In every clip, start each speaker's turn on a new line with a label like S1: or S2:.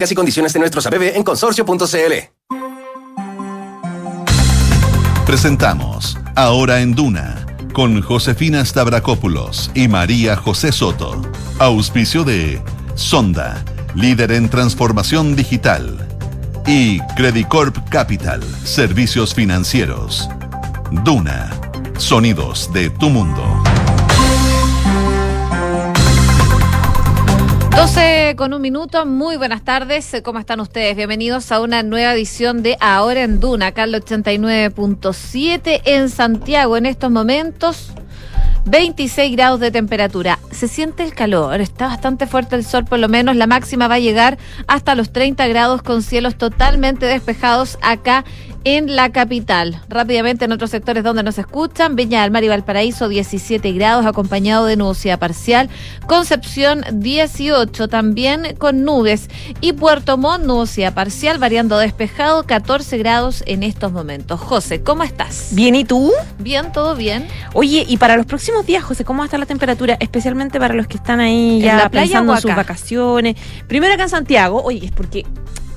S1: Casi condiciones de nuestros ABB en consorcio.cl.
S2: Presentamos Ahora en Duna con Josefina Stavrakopoulos y María José Soto. Auspicio de Sonda, líder en transformación digital. Y Credicorp Capital, servicios financieros. Duna, sonidos de tu mundo.
S3: 12 con un minuto, muy buenas tardes, ¿cómo están ustedes? Bienvenidos a una nueva edición de Ahora en Duna, acá al 89.7 en Santiago en estos momentos. 26 grados de temperatura. Se siente el calor, está bastante fuerte el sol, por lo menos la máxima va a llegar hasta los 30 grados con cielos totalmente despejados acá en la capital. Rápidamente en otros sectores donde nos escuchan, Viña del Mar y Valparaíso 17 grados acompañado de nubosidad parcial, Concepción 18 también con nubes y Puerto Montt nubosidad parcial variando despejado 14 grados en estos momentos. José, ¿cómo estás?
S4: Bien, ¿y tú?
S3: Bien, todo bien.
S4: Oye, y para los próximos días, José, ¿cómo va a estar la temperatura? Especialmente para los que están ahí ya
S3: ¿En la playa
S4: pensando en sus vacaciones. Primero acá en Santiago, oye, es porque,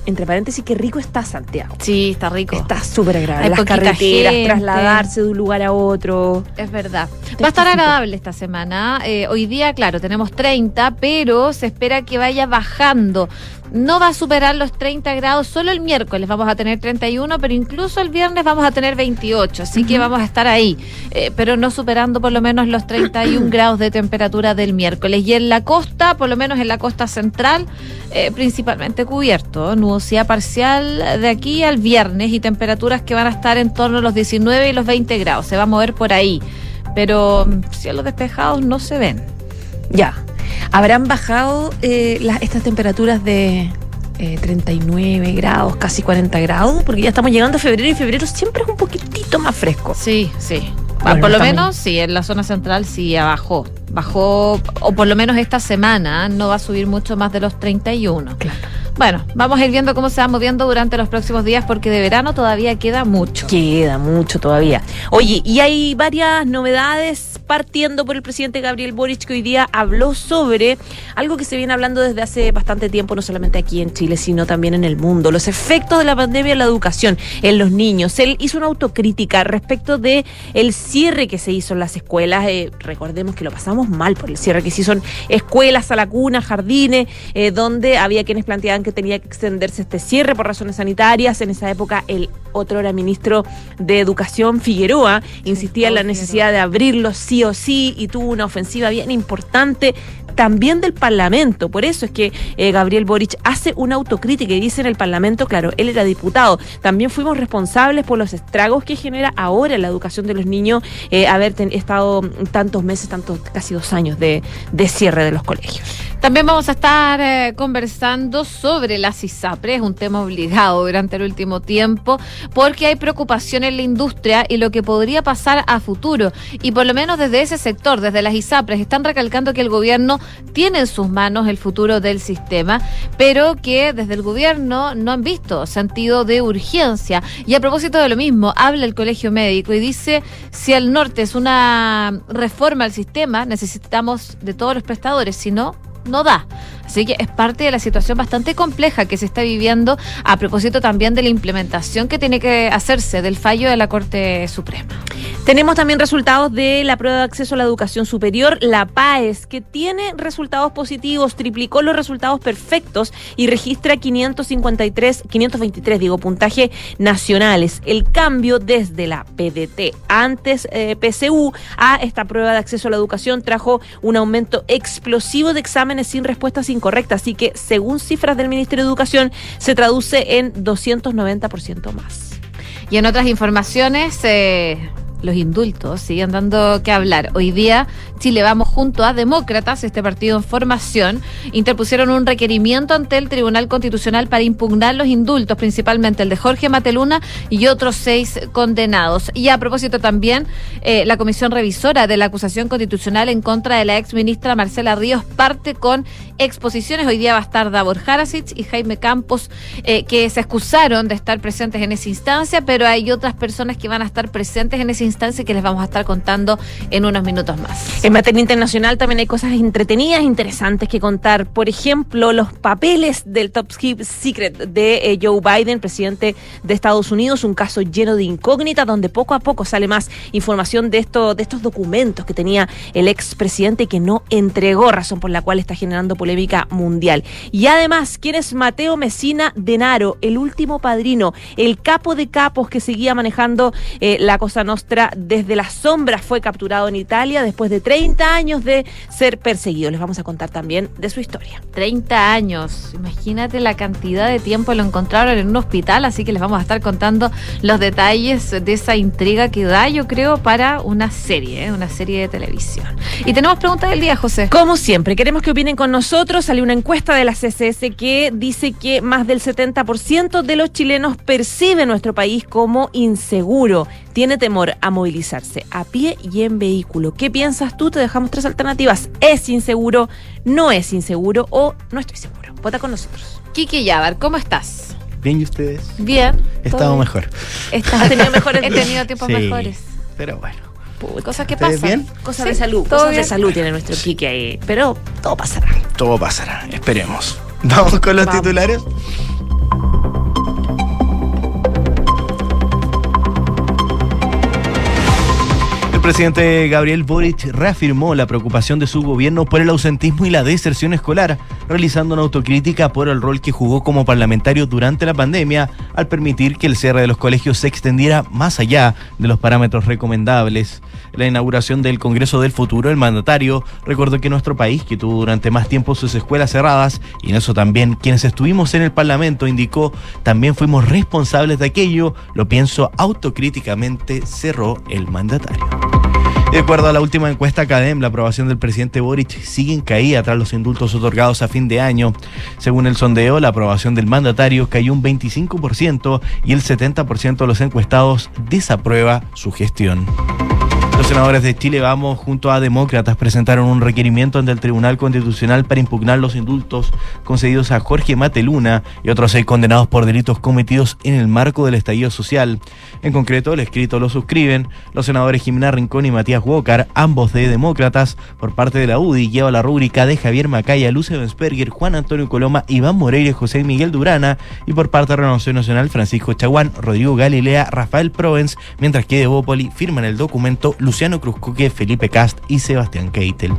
S4: entre paréntesis, qué rico está Santiago.
S3: Sí, está rico.
S4: Está súper agradable.
S3: Hay
S4: Las carreteras,
S3: gente.
S4: trasladarse de un lugar a otro.
S3: Es verdad. Va a estar agradable esta semana. Eh, hoy día, claro, tenemos 30, pero se espera que vaya bajando. No va a superar los 30 grados, solo el miércoles vamos a tener 31, pero incluso el viernes vamos a tener 28, así que vamos a estar ahí, eh, pero no superando por lo menos los 31 grados de temperatura del miércoles. Y en la costa, por lo menos en la costa central, eh, principalmente cubierto, nubosidad parcial de aquí al viernes y temperaturas que van a estar en torno a los 19 y los 20 grados, se va a mover por ahí, pero mm, cielos despejados no se ven.
S4: Ya. ¿Habrán bajado eh, las- estas temperaturas de eh, 39 grados, casi 40 grados? Porque ya estamos llegando a febrero y febrero siempre es un poquitito más fresco.
S3: Sí, sí. Ah, por lo menos, sí, en la zona central sí bajó. Bajó, o por lo menos esta semana, no va a subir mucho más de los 31.
S4: Claro.
S3: Bueno, vamos a ir viendo cómo se va moviendo durante los próximos días porque de verano todavía queda mucho.
S4: Queda mucho todavía. Oye, y hay varias novedades partiendo por el presidente Gabriel Boric que hoy día habló sobre algo que se viene hablando desde hace bastante tiempo, no solamente aquí en Chile, sino también en el mundo, los efectos de la pandemia en la educación, en los niños. Él hizo una autocrítica respecto de el cierre que se hizo en las escuelas. Eh, recordemos que lo pasamos mal por el cierre que se hizo en escuelas, a la cuna, jardines, eh, donde había quienes planteaban que tenía que extenderse este cierre por razones sanitarias. En esa época, el otro era ministro de Educación, Figueroa, insistía en la necesidad de abrirlo sí o sí y tuvo una ofensiva bien importante también del Parlamento. Por eso es que eh, Gabriel Boric hace una autocrítica y dice en el Parlamento, claro, él era diputado. También fuimos responsables por los estragos que genera ahora la educación de los niños eh, haber ten- estado tantos meses, tantos, casi dos años de, de cierre de los colegios.
S3: También vamos a estar eh, conversando sobre las ISAPRES, un tema obligado durante el último tiempo, porque hay preocupación en la industria y lo que podría pasar a futuro. Y por lo menos desde ese sector, desde las ISAPRES, están recalcando que el gobierno tiene en sus manos el futuro del sistema, pero que desde el gobierno no han visto sentido de urgencia. Y a propósito de lo mismo, habla el Colegio Médico y dice, si el norte es una reforma al sistema, necesitamos de todos los prestadores, si no, no da. Así que es parte de la situación bastante compleja que se está viviendo a propósito también de la implementación que tiene que hacerse del fallo de la Corte Suprema.
S4: Tenemos también resultados de la prueba de acceso a la educación superior, la PAES, que tiene resultados positivos, triplicó los resultados perfectos y registra 553, 523, digo, puntaje nacionales. El cambio desde la PDT, antes eh, PCU, a esta prueba de acceso a la educación trajo un aumento explosivo de exámenes sin respuestas incorrectas, así que según cifras del Ministerio de Educación se traduce en 290% más.
S3: Y en otras informaciones, eh, los indultos siguen dando que hablar. Hoy día, Chile Vamos junto a Demócratas, este partido en formación, interpusieron un requerimiento ante el Tribunal Constitucional para impugnar los indultos, principalmente el de Jorge Mateluna y otros seis condenados. Y a propósito también, eh, la Comisión Revisora de la Acusación Constitucional en contra de la ex ministra Marcela Ríos parte con exposiciones. Hoy día va a estar Davor Harasic y Jaime Campos, eh, que se excusaron de estar presentes en esa instancia, pero hay otras personas que van a estar presentes en esa instancia instancia que les vamos a estar contando en unos minutos más.
S4: En materia internacional también hay cosas entretenidas, interesantes que contar. Por ejemplo, los papeles del Top Secret de eh, Joe Biden, presidente de Estados Unidos, un caso lleno de incógnitas donde poco a poco sale más información de, esto, de estos documentos que tenía el expresidente que no entregó, razón por la cual está generando polémica mundial. Y además, ¿quién es Mateo Messina Denaro, el último padrino, el capo de capos que seguía manejando eh, la Cosa Nostra desde las sombras? Fue capturado en Italia después de 30 años de ser perseguido. Les vamos a contar también de su historia.
S3: 30 años, imagínate la cantidad de tiempo lo encontraron en un hospital, así que les vamos a estar contando los detalles de esa intriga que da, yo creo, para una serie, ¿eh? una serie de televisión. Y tenemos preguntas del día, José.
S4: Como siempre, queremos que opinen con nosotros. Salió una encuesta de la CSS que dice que más del 70% de los chilenos percibe nuestro país como inseguro. Tiene temor a movilizarse a pie y en vehículo. ¿Qué piensas tú? Te dejamos tres alternativas. ¿Es inseguro? ¿No es inseguro? ¿O no estoy seguro? Vota con nosotros.
S3: Kiki Yabar, ¿cómo estás?
S5: Bien, ¿y ustedes?
S3: Bien.
S5: He estado mejor.
S3: Has tenido mejores He tenido tiempos mejores.
S5: Pero bueno.
S3: Cosas que pasan.
S5: bien?
S4: Cosas de salud. Cosas de salud tiene nuestro Kiki ahí. Pero todo pasará.
S5: Todo pasará. Esperemos. Vamos con los titulares. Presidente Gabriel Boric reafirmó la preocupación de su gobierno por el ausentismo y la deserción escolar, realizando una autocrítica por el rol que jugó como parlamentario durante la pandemia al permitir que el cierre de los colegios se extendiera más allá de los parámetros recomendables. En la inauguración del Congreso del Futuro, el mandatario recordó que nuestro país, que tuvo durante más tiempo sus escuelas cerradas, y en eso también quienes estuvimos en el Parlamento, indicó, también fuimos responsables de aquello, lo pienso autocríticamente, cerró el mandatario. De acuerdo a la última encuesta CADEM, la aprobación del presidente Boric sigue en caída tras los indultos otorgados a fin de año. Según el sondeo, la aprobación del mandatario cayó un 25% y el 70% de los encuestados desaprueba su gestión. Senadores de Chile Vamos junto a demócratas presentaron un requerimiento ante el Tribunal Constitucional para impugnar los indultos concedidos a Jorge Mateluna y otros seis condenados por delitos cometidos en el marco del estallido social. En concreto, el escrito lo suscriben los senadores Jimena Rincón y Matías Walker, ambos de demócratas, por parte de la UDI, lleva la rúbrica de Javier Macaya, Luce Bensperger, Juan Antonio Coloma, Iván Moreira y José Miguel Durana, y por parte de Renovación Nacional, Francisco Chaguán, Rodrigo Galilea, Rafael Provence, mientras que de Bópoli firman el documento Luciano Cruzcoque, Felipe Cast y Sebastián Keitel.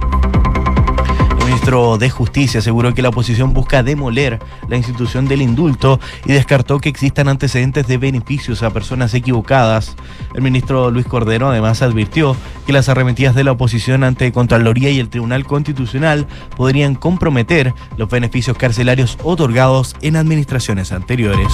S5: El ministro de Justicia aseguró que la oposición busca demoler la institución del indulto y descartó que existan antecedentes de beneficios a personas equivocadas. El ministro Luis Cordero además advirtió que las arremetidas de la oposición ante Contraloría y el Tribunal Constitucional podrían comprometer los beneficios carcelarios otorgados en administraciones anteriores.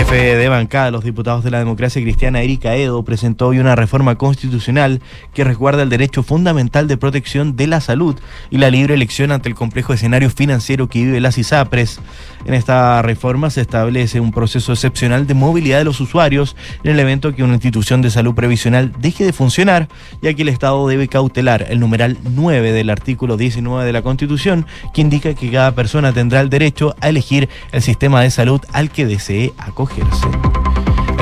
S5: Jefe de bancada de los diputados de la democracia cristiana, Erika Edo, presentó hoy una reforma constitucional que resguarda el derecho fundamental de protección de la salud y la libre elección ante el complejo escenario financiero que vive las ISAPRES. En esta reforma se establece un proceso excepcional de movilidad de los usuarios en el evento que una institución de salud previsional deje de funcionar, ya que el Estado debe cautelar el numeral 9 del artículo 19 de la Constitución, que indica que cada persona tendrá el derecho a elegir el sistema de salud al que desee acogerse.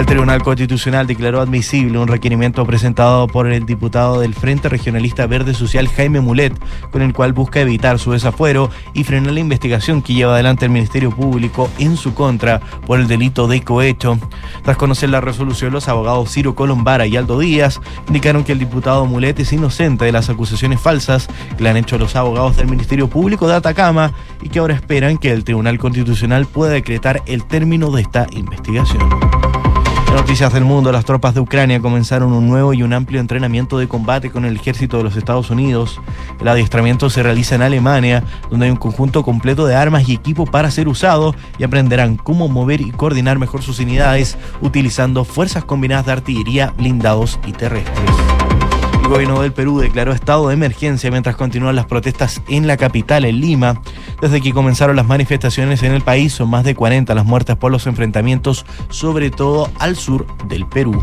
S5: El Tribunal Constitucional declaró admisible un requerimiento presentado por el diputado del Frente Regionalista Verde Social Jaime Mulet, con el cual busca evitar su desafuero y frenar la investigación que lleva adelante el Ministerio Público en su contra por el delito de cohecho. Tras conocer la resolución, los abogados Ciro Colombara y Aldo Díaz indicaron que el diputado Mulet es inocente de las acusaciones falsas que le han hecho los abogados del Ministerio Público de Atacama y que ahora esperan que el Tribunal Constitucional pueda decretar el término de esta investigación. Noticias del mundo, las tropas de Ucrania comenzaron un nuevo y un amplio entrenamiento de combate con el ejército de los Estados Unidos. El adiestramiento se realiza en Alemania, donde hay un conjunto completo de armas y equipo para ser usado y aprenderán cómo mover y coordinar mejor sus unidades utilizando fuerzas combinadas de artillería, blindados y terrestres. El gobierno del Perú declaró estado de emergencia mientras continúan las protestas en la capital, en Lima. Desde que comenzaron las manifestaciones en el país, son más de 40 las muertes por los enfrentamientos, sobre todo al sur del Perú.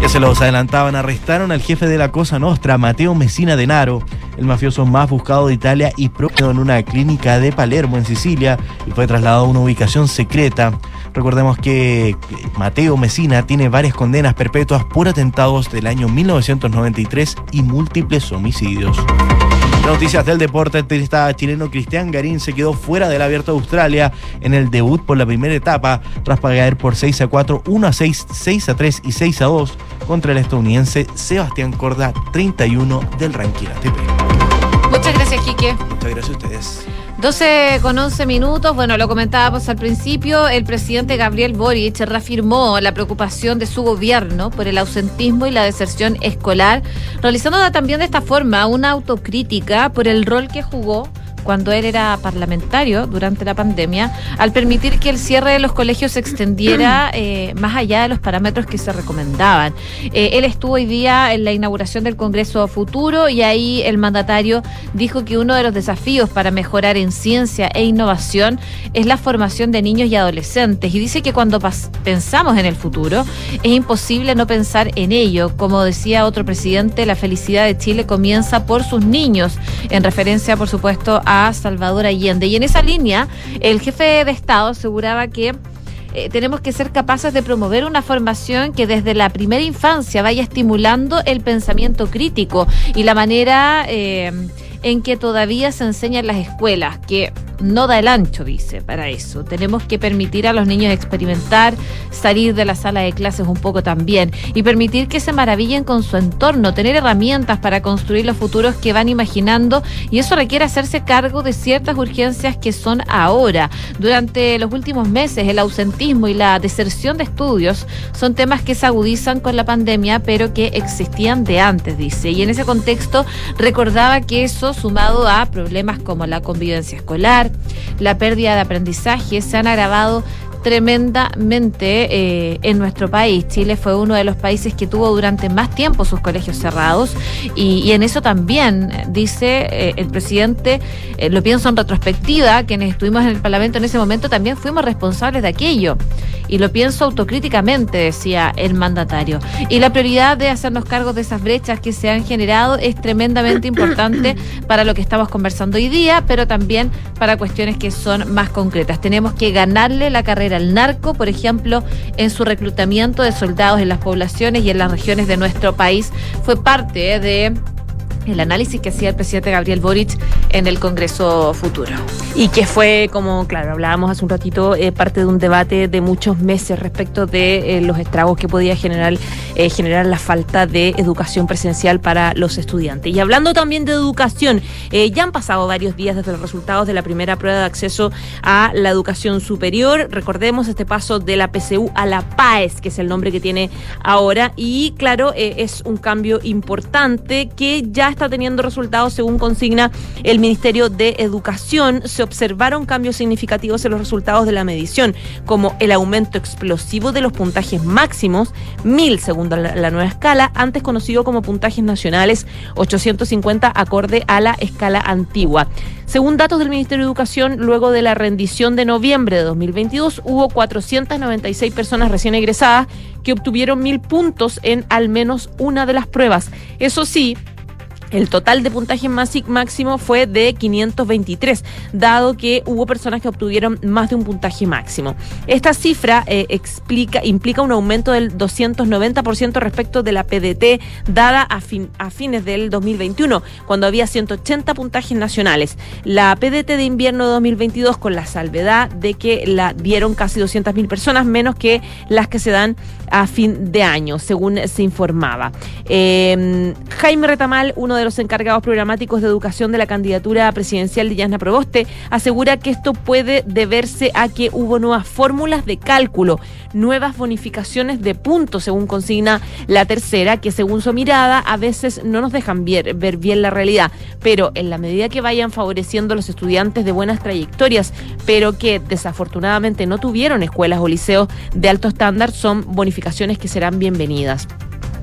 S5: Ya se los adelantaban, arrestaron al jefe de la Cosa Nostra, Mateo Messina Denaro, el mafioso más buscado de Italia y propio en una clínica de Palermo, en Sicilia, y fue trasladado a una ubicación secreta. Recordemos que Mateo Mesina tiene varias condenas perpetuas por atentados del año 1993 y múltiples homicidios. Noticias del deporte, el tenista chileno Cristian Garín se quedó fuera del Abierto de Australia en el debut por la primera etapa, tras pagar por 6 a 4, 1 a 6, 6 a 3 y 6 a 2 contra el estadounidense Sebastián Corda, 31 del ranking ATP.
S3: Muchas gracias, Quique.
S5: Muchas gracias a ustedes.
S3: 12 con 11 minutos, bueno, lo comentábamos al principio, el presidente Gabriel Boric reafirmó la preocupación de su gobierno por el ausentismo y la deserción escolar, realizando también de esta forma una autocrítica por el rol que jugó cuando él era parlamentario durante la pandemia, al permitir que el cierre de los colegios se extendiera eh, más allá de los parámetros que se recomendaban. Eh, él estuvo hoy día en la inauguración del Congreso Futuro y ahí el mandatario dijo que uno de los desafíos para mejorar en ciencia e innovación es la formación de niños y adolescentes. Y dice que cuando pensamos en el futuro es imposible no pensar en ello. Como decía otro presidente, la felicidad de Chile comienza por sus niños, en referencia, por supuesto, a a Salvador Allende. Y en esa línea, el jefe de Estado aseguraba que eh, tenemos que ser capaces de promover una formación que desde la primera infancia vaya estimulando el pensamiento crítico y la manera eh, en que todavía se enseña en las escuelas, que no da el ancho, dice, para eso. Tenemos que permitir a los niños experimentar, salir de la sala de clases un poco también y permitir que se maravillen con su entorno, tener herramientas para construir los futuros que van imaginando y eso requiere hacerse cargo de ciertas urgencias que son ahora. Durante los últimos meses, el ausentismo y la deserción de estudios son temas que se agudizan con la pandemia, pero que existían de antes, dice. Y en ese contexto recordaba que eso, sumado a problemas como la convivencia escolar, la pérdida de aprendizaje se han agravado tremendamente eh, en nuestro país. Chile fue uno de los países que tuvo durante más tiempo sus colegios cerrados y, en eso también, dice eh, el presidente, eh, lo pienso en retrospectiva, quienes estuvimos en el Parlamento en ese momento también fuimos responsables de aquello. Y lo pienso autocríticamente, decía el mandatario. Y la prioridad de hacernos cargo de esas brechas que se han generado es tremendamente importante para lo que estamos conversando hoy día, pero también para cuestiones que son más concretas. Tenemos que ganarle la carrera al narco, por ejemplo, en su reclutamiento de soldados en las poblaciones y en las regiones de nuestro país, fue parte de el análisis que hacía el presidente Gabriel Boric en el Congreso Futuro.
S4: Y que fue, como, claro, hablábamos hace un ratito, eh, parte de un debate de muchos meses respecto de eh, los estragos que podía generar, eh, generar la falta de educación presencial para los estudiantes. Y hablando también de educación, ya han pasado varios días desde los resultados de la primera prueba de acceso a la educación superior. Recordemos este paso de la PCU a la PAES, que es el nombre que tiene ahora. Y claro, es un cambio importante que ya está teniendo resultados según consigna el Ministerio de Educación. Se observaron cambios significativos en los resultados de la medición, como el aumento explosivo de los puntajes máximos, 1000 según la, la nueva escala, antes conocido como puntajes nacionales, 850 acorde a la escala antigua. Según datos del Ministerio de Educación, luego de la rendición de noviembre de 2022, hubo 496 personas recién egresadas que obtuvieron mil puntos en al menos una de las pruebas. Eso sí, el total de puntaje máximo fue de 523, dado que hubo personas que obtuvieron más de un puntaje máximo. Esta cifra eh, explica, implica un aumento del 290% respecto de la PDT dada a, a fines del 2021, cuando había 180 puntajes nacionales. La PDT de invierno de 2022, con la salvedad de que la dieron casi 200.000 personas, menos que las que se dan a fin de año, según se informaba. Em, Jaime Retamal, uno de de los encargados programáticos de educación de la candidatura presidencial de Yasna Proboste, asegura que esto puede deberse a que hubo nuevas fórmulas de cálculo, nuevas bonificaciones de puntos, según consigna la tercera, que según su mirada a veces no nos dejan ver, ver bien la realidad, pero en la medida que vayan favoreciendo a los estudiantes de buenas trayectorias, pero que desafortunadamente no tuvieron escuelas o liceos de alto estándar, son bonificaciones que serán bienvenidas.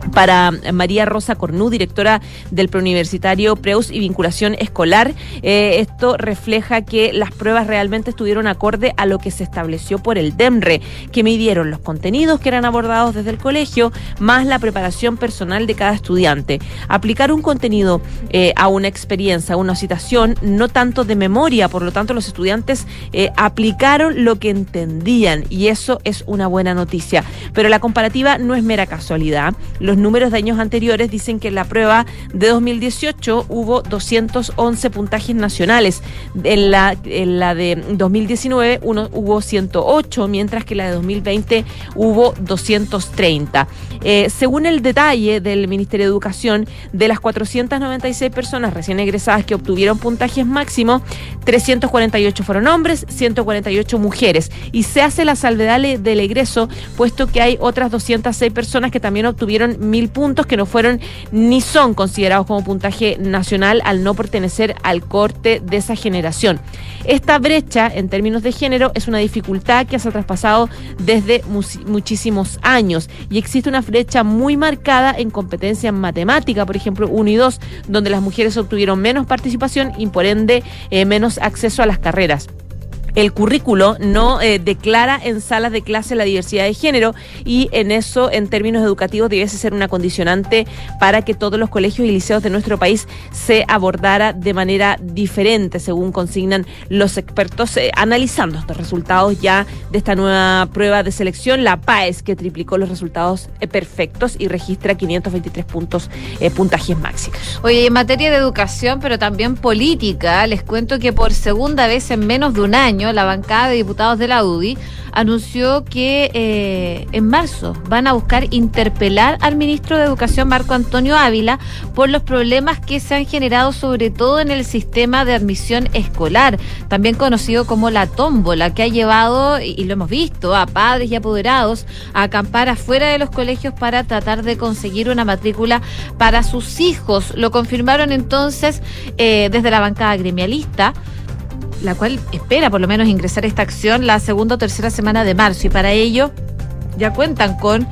S4: Para María Rosa Cornú, directora del preuniversitario Preus y Vinculación Escolar. Eh, esto refleja que las pruebas realmente estuvieron acorde a lo que se estableció por el DEMRE, que midieron los contenidos que eran abordados desde el colegio, más la preparación personal de cada estudiante. Aplicar un contenido eh, a una experiencia, a una situación, no tanto de memoria, por lo tanto los estudiantes eh, aplicaron lo que entendían y eso es una buena noticia. Pero la comparativa no es mera casualidad. Los números de años anteriores dicen que en la prueba de 2018 hubo 211 puntajes nacionales. En la, en la de 2019 uno, hubo 108, mientras que la de 2020 hubo 230. Eh, según el detalle del Ministerio de Educación, de las 496 personas recién egresadas que obtuvieron puntajes máximos, 348 fueron hombres, 148 mujeres. Y se hace la salvedad del egreso, puesto que hay otras 206 personas que también obtuvieron mil puntos que no fueron ni son considerados como puntaje nacional al no pertenecer al corte de esa generación. Esta brecha en términos de género es una dificultad que se ha traspasado desde muchísimos años. Y existe una brecha muy marcada en competencia en matemática, por ejemplo, 1 y 2, donde las mujeres obtuvieron menos participación y por ende eh, menos acceso a las carreras el currículo no eh, declara en salas de clase la diversidad de género y en eso, en términos educativos, debiese ser una condicionante para que todos los colegios y liceos de nuestro país se abordara de manera diferente, según consignan los expertos, eh, analizando estos resultados ya de esta nueva prueba de selección, la PAES, que triplicó los resultados eh, perfectos y registra 523 puntos, puntajes máximos.
S3: Oye, en materia de educación, pero también política, les cuento que por segunda vez en menos de un año, la bancada de diputados de la UDI anunció que eh, en marzo van a buscar interpelar al ministro de Educación Marco Antonio Ávila por los problemas que se han generado sobre todo en el sistema de admisión escolar, también conocido como la tómbola, que ha llevado, y lo hemos visto, a padres y apoderados a acampar afuera de los colegios para tratar de conseguir una matrícula para sus hijos. Lo confirmaron entonces eh, desde la bancada gremialista la cual espera por lo menos ingresar esta acción la segunda o tercera semana de marzo. Y para ello ya cuentan con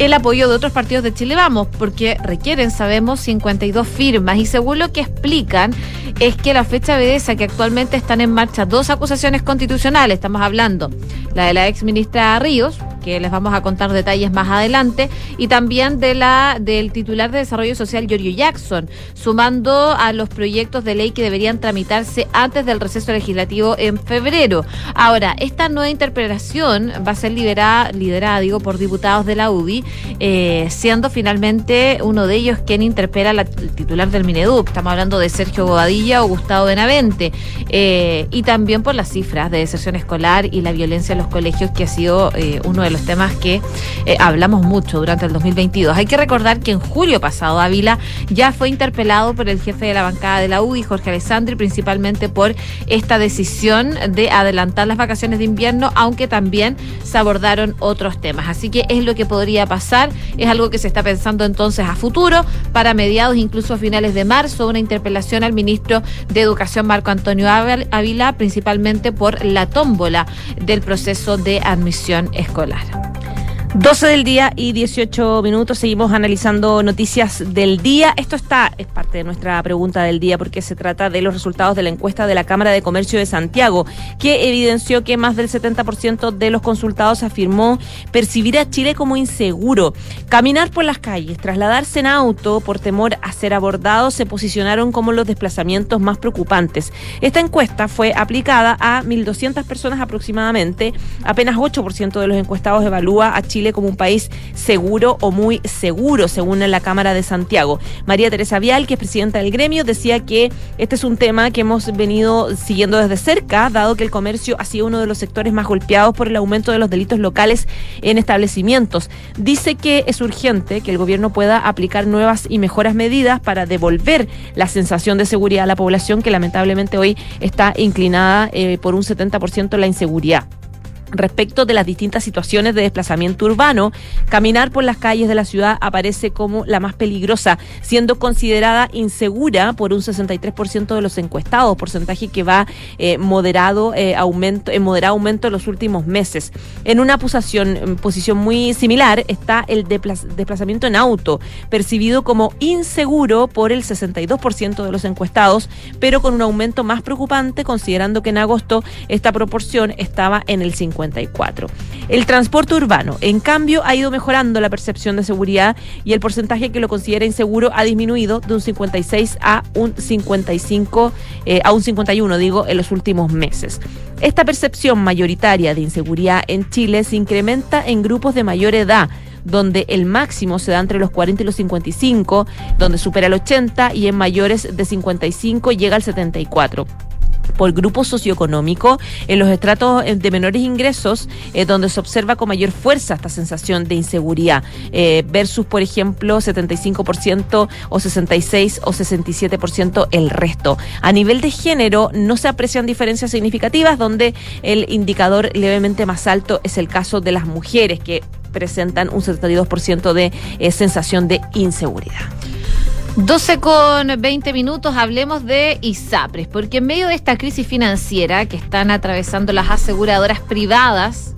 S3: el apoyo de otros partidos de Chile Vamos, porque requieren, sabemos, 52 firmas. Y según lo que explican, es que la fecha obedece que actualmente están en marcha dos acusaciones constitucionales. Estamos hablando la de la ex ministra Ríos, que les vamos a contar detalles más adelante, y también de la del titular de Desarrollo Social, Giorgio Jackson, sumando a los proyectos de ley que deberían tramitarse antes del receso legislativo en febrero. Ahora, esta nueva interpretación va a ser liderada, liderada digo, por diputados de la UDI, eh, siendo finalmente uno de ellos quien interpela al titular del Mineduc. Estamos hablando de Sergio Bobadilla o Gustavo Benavente, eh, y también por las cifras de deserción escolar y la violencia en los colegios, que ha sido eh, uno de los temas que hablamos mucho durante el 2022. Hay que recordar que en julio pasado Ávila ya fue interpelado por el jefe de la bancada de la UDI, Jorge Alessandri, principalmente por esta decisión de adelantar las vacaciones de invierno, aunque también se abordaron otros temas. Así que es lo que podría pasar, es algo que se está pensando entonces a futuro, para mediados, incluso a finales de marzo, una interpelación al ministro de Educación, Marco Antonio Ávila, principalmente por la tómbola del proceso de admisión escolar.
S4: 12 del día y 18 minutos. Seguimos analizando noticias del día. Esto está, es parte de nuestra pregunta del día porque se trata de los resultados de la encuesta de la Cámara de Comercio de Santiago, que evidenció que más del 70% de los consultados afirmó percibir a Chile como inseguro. Caminar por las calles, trasladarse en auto por temor a ser abordado se posicionaron como los desplazamientos más preocupantes. Esta encuesta fue aplicada a 1.200 personas aproximadamente. Apenas 8% de los encuestados evalúa a Chile como un país seguro o muy seguro, según la Cámara de Santiago. María Teresa Vial, que es presidenta del gremio, decía que este es un tema que hemos venido siguiendo desde cerca, dado que el comercio ha sido uno de los sectores más golpeados por el aumento de los delitos locales en establecimientos. Dice que es urgente que el gobierno pueda aplicar nuevas y mejoras medidas para devolver la sensación de seguridad a la población que lamentablemente hoy está inclinada eh, por un 70% en la inseguridad. Respecto de las distintas situaciones de desplazamiento urbano, caminar por las calles de la ciudad aparece como la más peligrosa, siendo considerada insegura por un 63% de los encuestados, porcentaje que va eh, moderado eh, aumento, en moderado aumento en los últimos meses. En una posición, posición muy similar está el desplazamiento en auto, percibido como inseguro por el 62% de los encuestados, pero con un aumento más preocupante considerando que en agosto esta proporción estaba en el 50%. El transporte urbano, en cambio, ha ido mejorando la percepción de seguridad y el porcentaje que lo considera inseguro ha disminuido de un 56 a un 55, eh, a un 51, digo, en los últimos meses. Esta percepción mayoritaria de inseguridad en Chile se incrementa en grupos de mayor edad donde el máximo se da entre los 40 y los 55, donde supera el 80 y en mayores de 55 llega al 74 por grupo socioeconómico en los estratos eh, de menores ingresos, eh, donde se observa con mayor fuerza esta sensación de inseguridad, eh, versus, por ejemplo, 75% o 66 o 67% el resto. A nivel de género, no se aprecian diferencias significativas, donde el indicador levemente más alto es el caso de las mujeres, que presentan un 72% de sensación de inseguridad.
S3: 12 con 20 minutos, hablemos de ISAPRES, porque en medio de esta crisis financiera que están atravesando las aseguradoras privadas,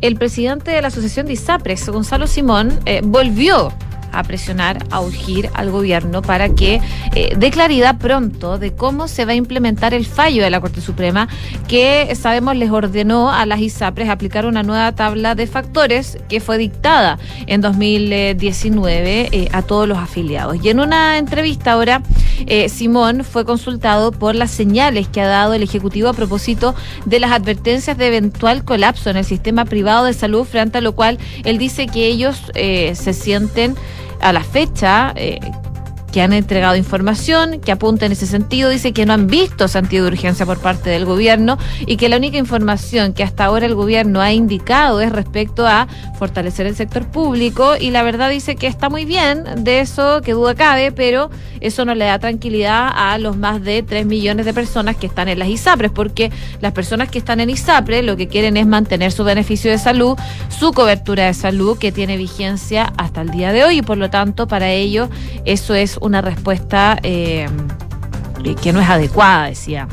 S3: el presidente de la Asociación de ISAPRES, Gonzalo Simón, eh, volvió a presionar, a urgir al gobierno para que eh, dé claridad pronto de cómo se va a implementar el fallo de la Corte Suprema que sabemos les ordenó a las ISAPRES aplicar una nueva tabla de factores que fue dictada en 2019 eh, a todos los afiliados. Y en una entrevista ahora, eh, Simón fue consultado por las señales que ha dado el Ejecutivo a propósito de las advertencias de eventual colapso en el sistema privado de salud, frente a lo cual él dice que ellos se sienten a la fecha eh, que han entregado información que apunta en ese sentido. Dice que no han visto sentido de urgencia por parte del gobierno y que la única información que hasta ahora el gobierno ha indicado es respecto a fortalecer el sector público y la verdad dice que está muy bien, de eso que duda cabe, pero eso no le da tranquilidad a los más de 3 millones de personas que están en las ISAPRES, porque las personas que están en ISAPRE lo que quieren es mantener su beneficio de salud, su cobertura de salud que tiene vigencia hasta el día de hoy y por lo tanto para ello eso es una respuesta eh, que no es adecuada, decía.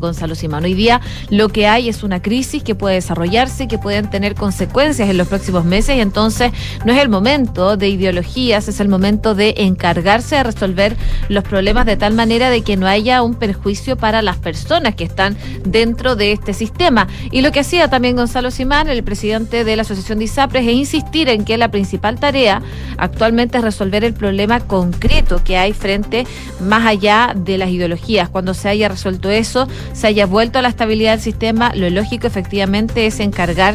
S3: Gonzalo Simón. Hoy día lo que hay es una crisis que puede desarrollarse, que pueden tener consecuencias en los próximos meses y entonces no es el momento de ideologías, es el momento de encargarse de resolver los problemas de tal manera de que no haya un perjuicio para las personas que están dentro de este sistema. Y lo que hacía también Gonzalo Simán, el presidente de la Asociación de ISAPRES, es insistir en que la principal tarea actualmente es resolver el problema concreto que hay frente más allá de las ideologías. Cuando se haya resuelto eso, se haya vuelto a la estabilidad del sistema, lo lógico efectivamente es encargar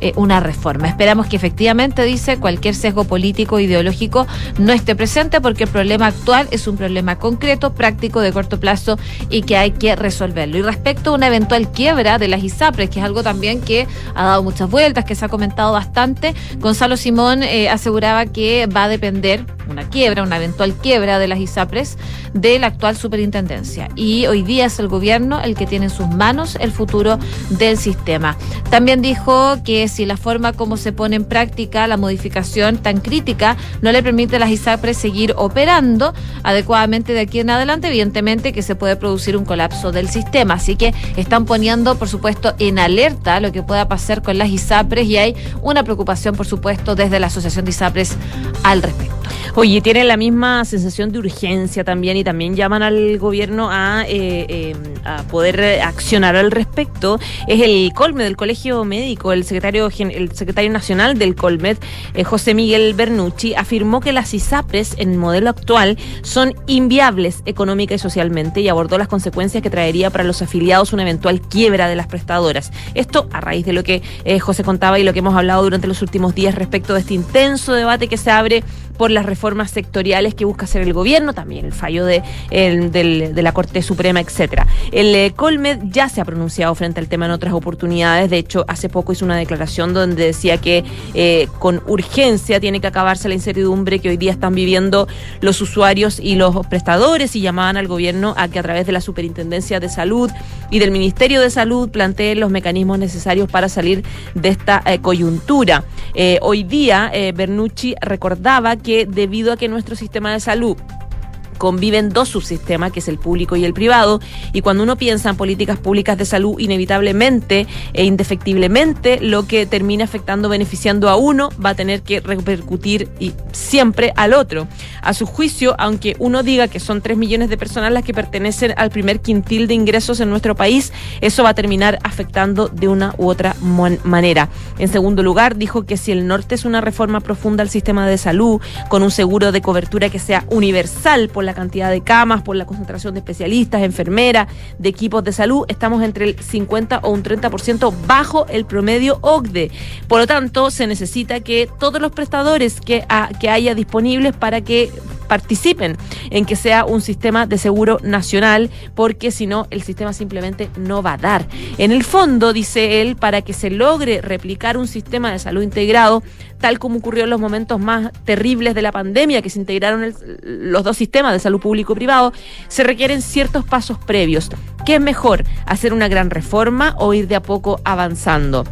S3: eh, una reforma. Esperamos que efectivamente, dice, cualquier sesgo político ideológico no esté presente porque el problema actual es un problema concreto, práctico, de corto plazo y que hay que resolverlo. Y respecto a una eventual quiebra de las ISAPRES, que es algo también que ha dado muchas vueltas, que se ha comentado bastante, Gonzalo Simón eh, aseguraba que va a depender una quiebra, una eventual quiebra de las ISAPRES de la actual superintendencia. Y hoy día es el gobierno el que tiene en sus manos el futuro del sistema. También dijo que si la forma como se pone en práctica la modificación tan crítica no le permite a las ISAPRES seguir operando adecuadamente de aquí en adelante, evidentemente que se puede producir un colapso del sistema. Así que están poniendo, por supuesto, en alerta lo que pueda pasar con las ISAPRES y hay una preocupación, por supuesto, desde la Asociación de ISAPRES al respecto.
S4: Oye, tienen la misma sensación de urgencia también y también llaman al gobierno a, eh, eh, a poder accionar al respecto. Es el Colmed del Colegio Médico, el secretario, el secretario nacional del Colmed, eh, José Miguel Bernucci, afirmó que las ISAPRES en el modelo actual son inviables económica y socialmente y abordó las consecuencias que traería para los afiliados una eventual quiebra de las prestadoras. Esto a raíz de lo que José contaba y lo que hemos hablado durante los últimos días respecto de este intenso debate que se abre por las reformas sectoriales que busca hacer el gobierno, también el fallo de, la Corte Suprema, etcétera. El eh, Colmed ya se ha pronunciado frente al tema en otras oportunidades. De hecho, hace poco hizo una declaración donde decía que eh, con urgencia tiene que acabarse la incertidumbre que hoy día están viviendo los usuarios y los prestadores y llamaban al gobierno a que a través de la Superintendencia de Salud y del Ministerio de Salud planteen los mecanismos necesarios para salir de esta eh, coyuntura. Eh, hoy día, Bernucci recordaba que debido a que nuestro sistema de salud conviven dos subsistemas, que es el público y el privado, y cuando uno piensa en políticas públicas de salud, inevitablemente e indefectiblemente, lo que termina afectando, beneficiando a uno, va a tener que repercutir y siempre al otro. A su juicio, aunque uno diga que son tres millones de personas las que pertenecen al primer quintil de ingresos en nuestro país, eso va a terminar afectando de una u otra manera. En segundo lugar, dijo que si el norte es una reforma profunda al sistema de salud, con un seguro de cobertura que sea universal por la cantidad de camas, por la concentración de especialistas, enfermeras, de equipos de salud, estamos entre el 50 o un 30% bajo el promedio OCDE. Por lo tanto, se necesita que todos los prestadores que, que haya disponibles para que participen en que sea un sistema de seguro nacional, porque si no, el sistema simplemente no va a dar. En el fondo, dice él, para que se logre replicar un sistema de salud integrado, tal como ocurrió en los momentos más terribles de la pandemia, que se integraron los dos sistemas de salud público y privado, se requieren ciertos pasos previos. ¿Qué es mejor? ¿Hacer una gran reforma o ir de a poco avanzando?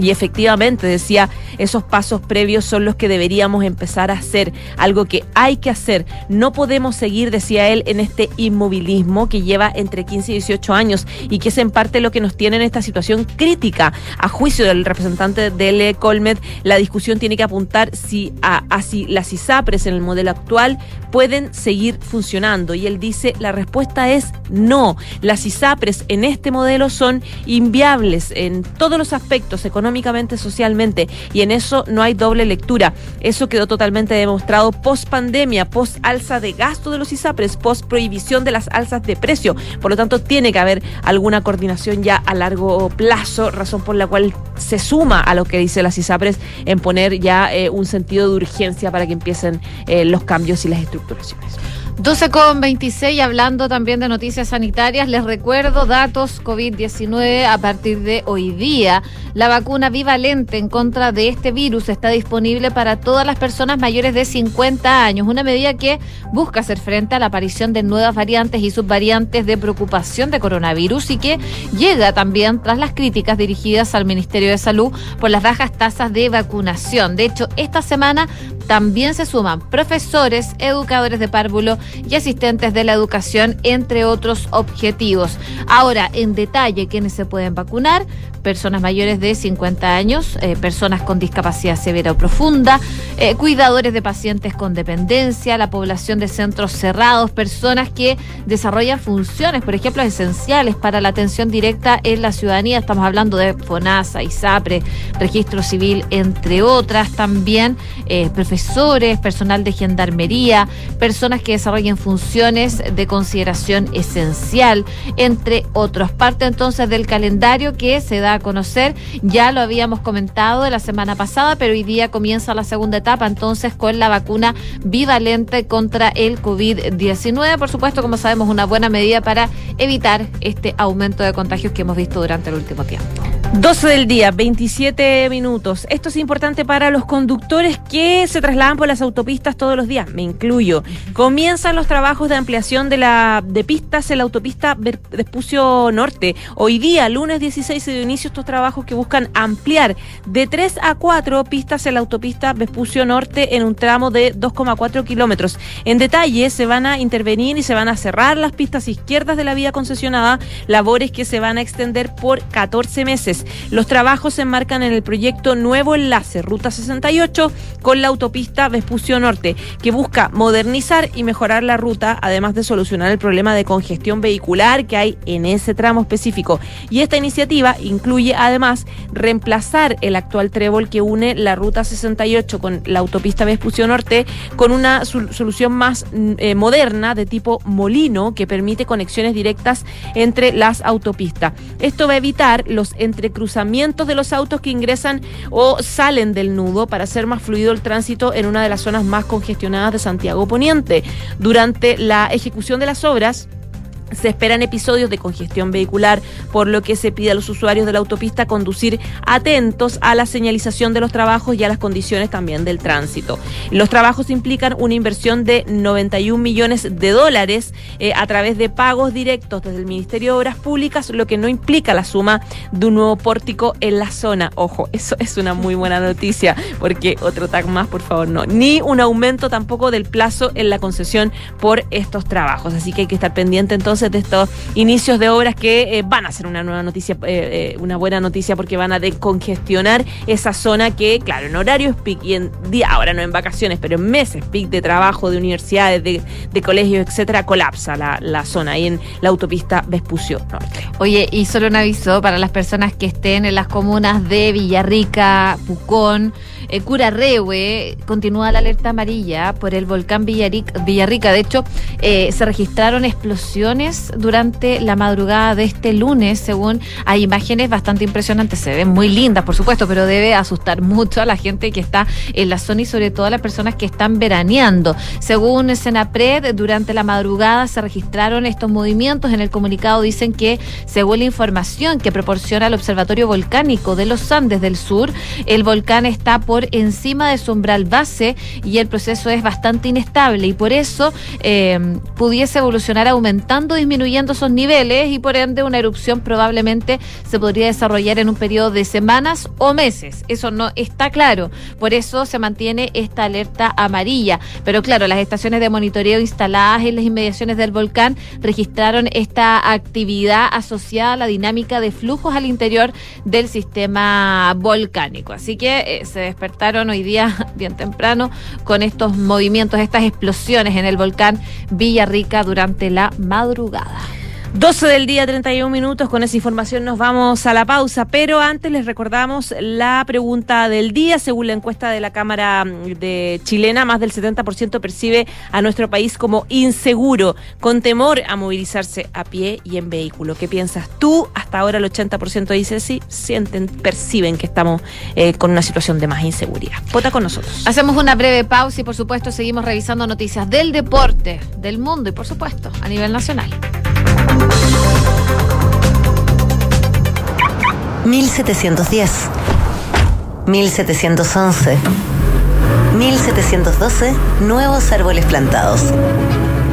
S4: Y efectivamente, decía, esos pasos previos son los que deberíamos empezar a hacer, algo que hay que hacer. No podemos seguir, decía él, en este inmovilismo que lleva entre 15 y 18 años y que es en parte lo que nos tiene en esta situación crítica. A juicio del representante del Colmed, la discusión tiene que apuntar si a, a si las ISAPRES en el modelo actual pueden seguir funcionando. Y él dice, la respuesta es no. Las ISAPRES en este modelo son inviables en todos los aspectos, económicamente, socialmente, y en eso no hay doble lectura. Eso quedó totalmente demostrado post pandemia, post alza de gasto de los ISAPRES, post prohibición de las alzas de precio. Por lo tanto, tiene que haber alguna coordinación ya a largo plazo, razón por la cual se suma a lo que dice las ISAPRES en poner ya eh, un sentido de urgencia para que empiecen eh, los cambios y las estructuraciones.
S3: 12 con 26, hablando también de noticias sanitarias, les recuerdo datos COVID-19 a partir de hoy día. La vacuna bivalente en contra de este virus está disponible para todas las personas mayores de 50 años, una medida que busca hacer frente a la aparición de nuevas variantes y subvariantes de preocupación de coronavirus y que llega también tras las críticas dirigidas al Ministerio de Salud por las bajas tasas de vacunación. De hecho, esta semana también se suman profesores, educadores de párvulo y asistentes de la educación, entre otros objetivos. Ahora, en detalle, ¿quiénes se pueden vacunar? Personas mayores de 50 años, eh, personas con discapacidad severa o profunda, eh, cuidadores de pacientes con dependencia, la población de centros cerrados, personas que desarrollan funciones, por ejemplo, esenciales para la atención directa en la ciudadanía. Estamos hablando de FONASA, ISAPRE, Registro Civil, entre otras. También eh, profesores, personal de gendarmería, personas que desarrollen funciones de consideración esencial, entre otros. Parte entonces del calendario que se da a conocer. Ya lo habíamos comentado de la semana pasada, pero hoy día comienza la segunda etapa, entonces con la vacuna bivalente contra el COVID-19. Por supuesto, como sabemos, una buena medida para evitar este aumento de contagios que hemos visto durante el último tiempo.
S4: 12 del día, 27 minutos. Esto es importante para los conductores que se trasladan por las autopistas todos los días, me incluyo. Comienzan los trabajos de ampliación de la de pistas en la autopista Vespucio Norte. Hoy día, lunes 16, se dio estos trabajos que buscan ampliar de 3 a 4 pistas en la autopista Vespucio Norte en un tramo de 2,4 kilómetros. En detalle, se van a intervenir y se van a cerrar las pistas izquierdas de la vía concesionada, labores que se van a extender por 14 meses. Los trabajos se enmarcan en el proyecto Nuevo Enlace, Ruta 68, con la autopista Vespucio Norte, que busca modernizar y mejorar la ruta, además de solucionar el problema de congestión vehicular que hay en ese tramo específico. Y esta iniciativa incluye además reemplazar el actual trébol que une la Ruta 68 con la autopista Vespucio Norte con una sol- solución más mm, eh, moderna de tipo molino que permite conexiones directas entre las autopistas. Esto va a evitar los entre de cruzamientos de los autos que ingresan o salen del nudo para hacer más fluido el tránsito en una de las zonas más congestionadas de Santiago Poniente. Durante la ejecución de las obras, se esperan episodios de congestión vehicular, por lo que se pide a los usuarios de la autopista conducir atentos a la señalización de los trabajos y a las condiciones también del tránsito. Los trabajos implican una inversión de 91 millones de dólares eh, a través de pagos directos desde el Ministerio de Obras Públicas, lo que no implica la suma de un nuevo pórtico en la zona. Ojo, eso es una muy buena noticia, porque otro tag más, por favor, no. Ni un aumento tampoco del plazo en la concesión por estos trabajos. Así que hay que estar pendiente entonces de estos inicios de obras que eh, van a ser una nueva noticia, eh, eh, una buena noticia porque van a descongestionar esa zona que, claro, en horarios peak y en día, ahora no en vacaciones, pero en meses peak de trabajo, de universidades, de, colegios, etcétera, colapsa la, la, zona ahí en la autopista Vespucio Norte.
S3: Oye, y solo un aviso para las personas que estén en las comunas de Villarrica, Pucón, eh, Curarrehue, continúa la alerta amarilla por el volcán Villarrica. De hecho, eh, se registraron explosiones durante la madrugada de este lunes, según hay imágenes bastante impresionantes. Se ven muy lindas, por supuesto, pero debe asustar mucho a la gente que está en la zona y sobre todo a las personas que están veraneando. Según Senapred, durante la madrugada se registraron estos movimientos. En el comunicado dicen que, según la información que proporciona el Observatorio Volcánico de los Andes del Sur, el volcán está por encima de su umbral base y el proceso es bastante inestable y por eso eh, pudiese evolucionar aumentando, disminuyendo esos niveles y por ende una erupción probablemente se podría desarrollar en un periodo de semanas o meses. Eso no está claro. Por eso se mantiene esta alerta amarilla. Pero claro, las estaciones de monitoreo instaladas en las inmediaciones del volcán registraron esta actividad asociada a la dinámica de flujos al interior del sistema volcánico. Así que eh, se despertó hoy día bien temprano con estos movimientos, estas explosiones en el volcán Villarrica durante la madrugada.
S4: 12 del día, 31 minutos. Con esa información nos vamos a la pausa, pero antes les recordamos la pregunta del día. Según la encuesta de la Cámara de Chilena, más del 70% percibe a nuestro país como inseguro, con temor a movilizarse a pie y en vehículo. ¿Qué piensas tú? Hasta ahora el 80% dice sí, sienten, perciben que estamos eh, con una situación de más inseguridad. Vota con nosotros.
S3: Hacemos una breve pausa y por supuesto seguimos revisando noticias del deporte, del mundo y por supuesto a nivel nacional.
S6: 1710, 1711, 1712, nuevos árboles plantados.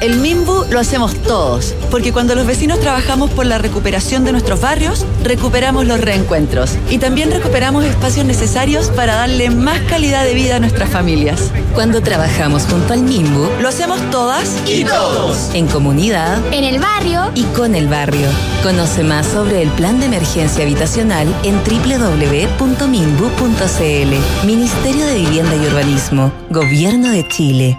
S7: El MIMBU lo hacemos todos, porque cuando los vecinos trabajamos por la recuperación de nuestros barrios, recuperamos los reencuentros y también recuperamos espacios necesarios para darle más calidad de vida a nuestras familias.
S8: Cuando trabajamos junto al MIMBU,
S7: lo hacemos todas
S8: y todos, en comunidad,
S9: en el barrio
S8: y con el barrio. Conoce más sobre el plan de emergencia habitacional en www.minbu.cl. Ministerio de Vivienda y Urbanismo, Gobierno de Chile.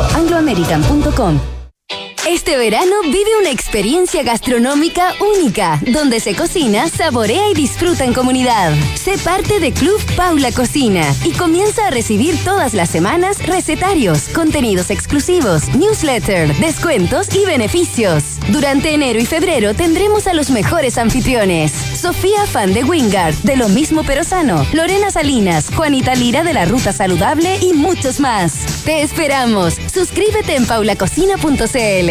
S10: angloamerican.com.
S11: Este verano vive una experiencia gastronómica única, donde se cocina, saborea y disfruta en comunidad. Sé parte de Club Paula Cocina y comienza a recibir todas las semanas recetarios, contenidos exclusivos, newsletter, descuentos y beneficios. Durante enero y febrero tendremos a los mejores anfitriones. Sofía Fan de Wingard, de lo mismo pero sano, Lorena Salinas, Juanita Lira de la Ruta Saludable y muchos más. Te esperamos. Suscríbete en paulacocina.cl.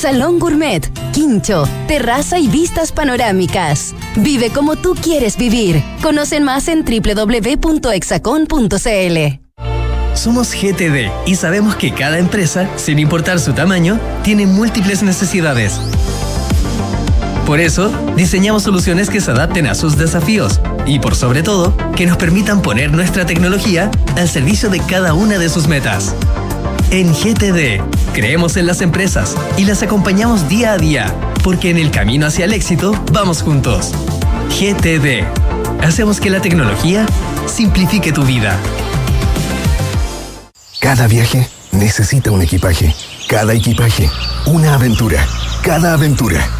S10: salón gourmet, quincho, terraza y vistas panorámicas. Vive como tú quieres vivir. Conocen más en www.exacon.cl.
S9: Somos GTD y sabemos que cada empresa, sin importar su tamaño, tiene múltiples necesidades. Por eso, diseñamos soluciones que se adapten a sus desafíos y, por sobre todo, que nos permitan poner nuestra tecnología al servicio de cada una de sus metas. En GTD, creemos en las empresas y las acompañamos día a día, porque en el camino hacia el éxito vamos juntos. GTD. Hacemos que la tecnología simplifique tu vida.
S12: Cada viaje necesita un equipaje. Cada equipaje, una aventura. Cada aventura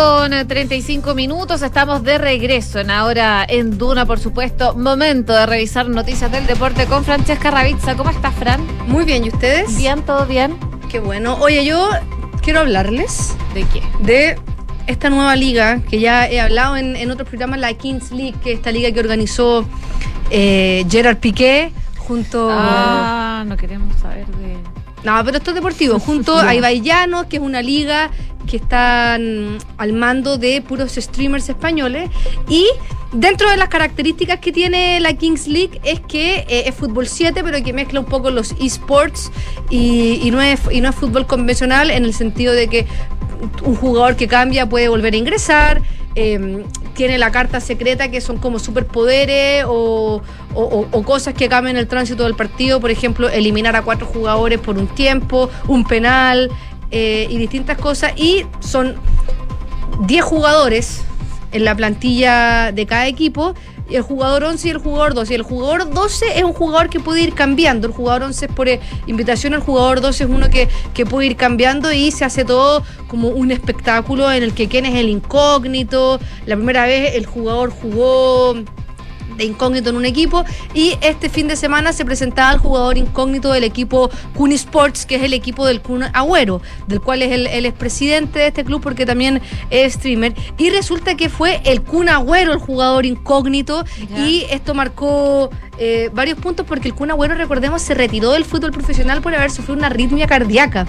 S3: con 35 minutos, estamos de regreso en ahora en Duna, por supuesto. Momento de revisar noticias del deporte con Francesca Ravizza. ¿Cómo estás, Fran?
S13: Muy bien, ¿y ustedes?
S3: Bien, todo bien.
S13: Qué bueno. Oye, yo quiero hablarles.
S3: ¿De qué?
S13: De esta nueva liga que ya he hablado en, en otros programas, la Kings League, que es esta liga que organizó eh, Gerard Piqué junto.
S3: Ah, no queremos saber de.
S13: No, pero esto es deportivo. Junto a Ibai Llanos, que es una liga que están al mando de puros streamers españoles. Y dentro de las características que tiene la Kings League es que eh, es fútbol 7, pero que mezcla un poco los esports y, no es, y no es fútbol convencional en el sentido de que un jugador que cambia puede volver a ingresar. Eh, tiene la carta secreta que son como superpoderes o, o, cosas que cambian el tránsito del partido, por ejemplo, eliminar a cuatro jugadores por un tiempo, un penal eh, y distintas cosas. Y son 10 jugadores en la plantilla de cada equipo el jugador 11 y el jugador 12. Y el jugador 12 es un jugador que puede ir cambiando. El jugador 11 es por invitación, el jugador 12 es uno que, que puede ir cambiando y se hace todo como un espectáculo en el que quién es el incógnito. La primera vez el jugador jugó de incógnito en un equipo y este fin de semana se presentaba el jugador incógnito del equipo Kun Sports, que es el equipo del Kun Agüero, del cual es el, el expresidente de este club porque también es streamer. Y resulta que fue el Kun Agüero el jugador incógnito y esto marcó eh, varios puntos porque el Kun Agüero, recordemos, se retiró del fútbol profesional por haber sufrido una arritmia cardíaca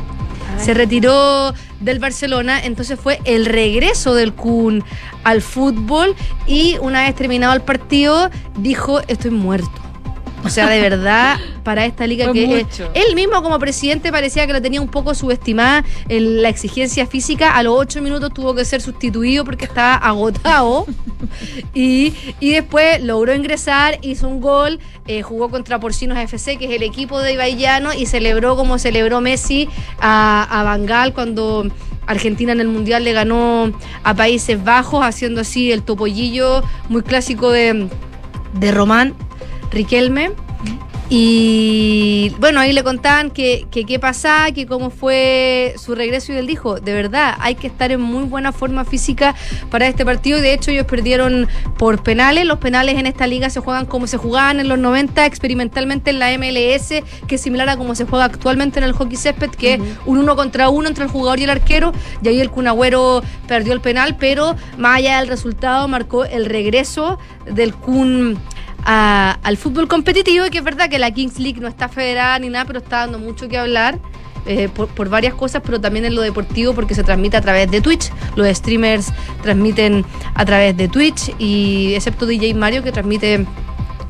S13: se retiró del Barcelona, entonces fue el regreso del Kun al fútbol y una vez terminado el partido dijo estoy muerto. O sea, de verdad, para esta liga
S3: Fue
S13: que
S3: mucho.
S13: eh, él mismo como presidente parecía que la tenía un poco subestimada en la exigencia física. A los ocho minutos tuvo que ser sustituido porque estaba agotado. y, y después logró ingresar, hizo un gol, eh, jugó contra Porcinos FC, que es el equipo de Ibaiyano, y celebró como celebró Messi a, a Bangal cuando Argentina en el Mundial le ganó a Países Bajos, haciendo así el topollillo muy clásico de, de Román Riquelme. Y bueno, ahí le contaban que, que qué pasaba, que cómo fue su regreso y él dijo, de verdad, hay que estar en muy buena forma física para este partido y de hecho ellos perdieron por penales. Los penales en esta liga se juegan como se jugaban en los 90 experimentalmente en la MLS, que es similar a como se juega actualmente en el hockey césped, que es un uno contra uno entre el jugador y el arquero. Y ahí el Cunagüero perdió el penal, pero más allá del resultado marcó el regreso del Kun a- al fútbol competitivo que es verdad que la Kings League no está federada ni nada, pero está dando mucho que hablar. eh, por, por varias cosas, pero también en lo deportivo porque se transmite a través de Twitch. Los streamers transmiten a través de Twitch y excepto DJ Mario que transmite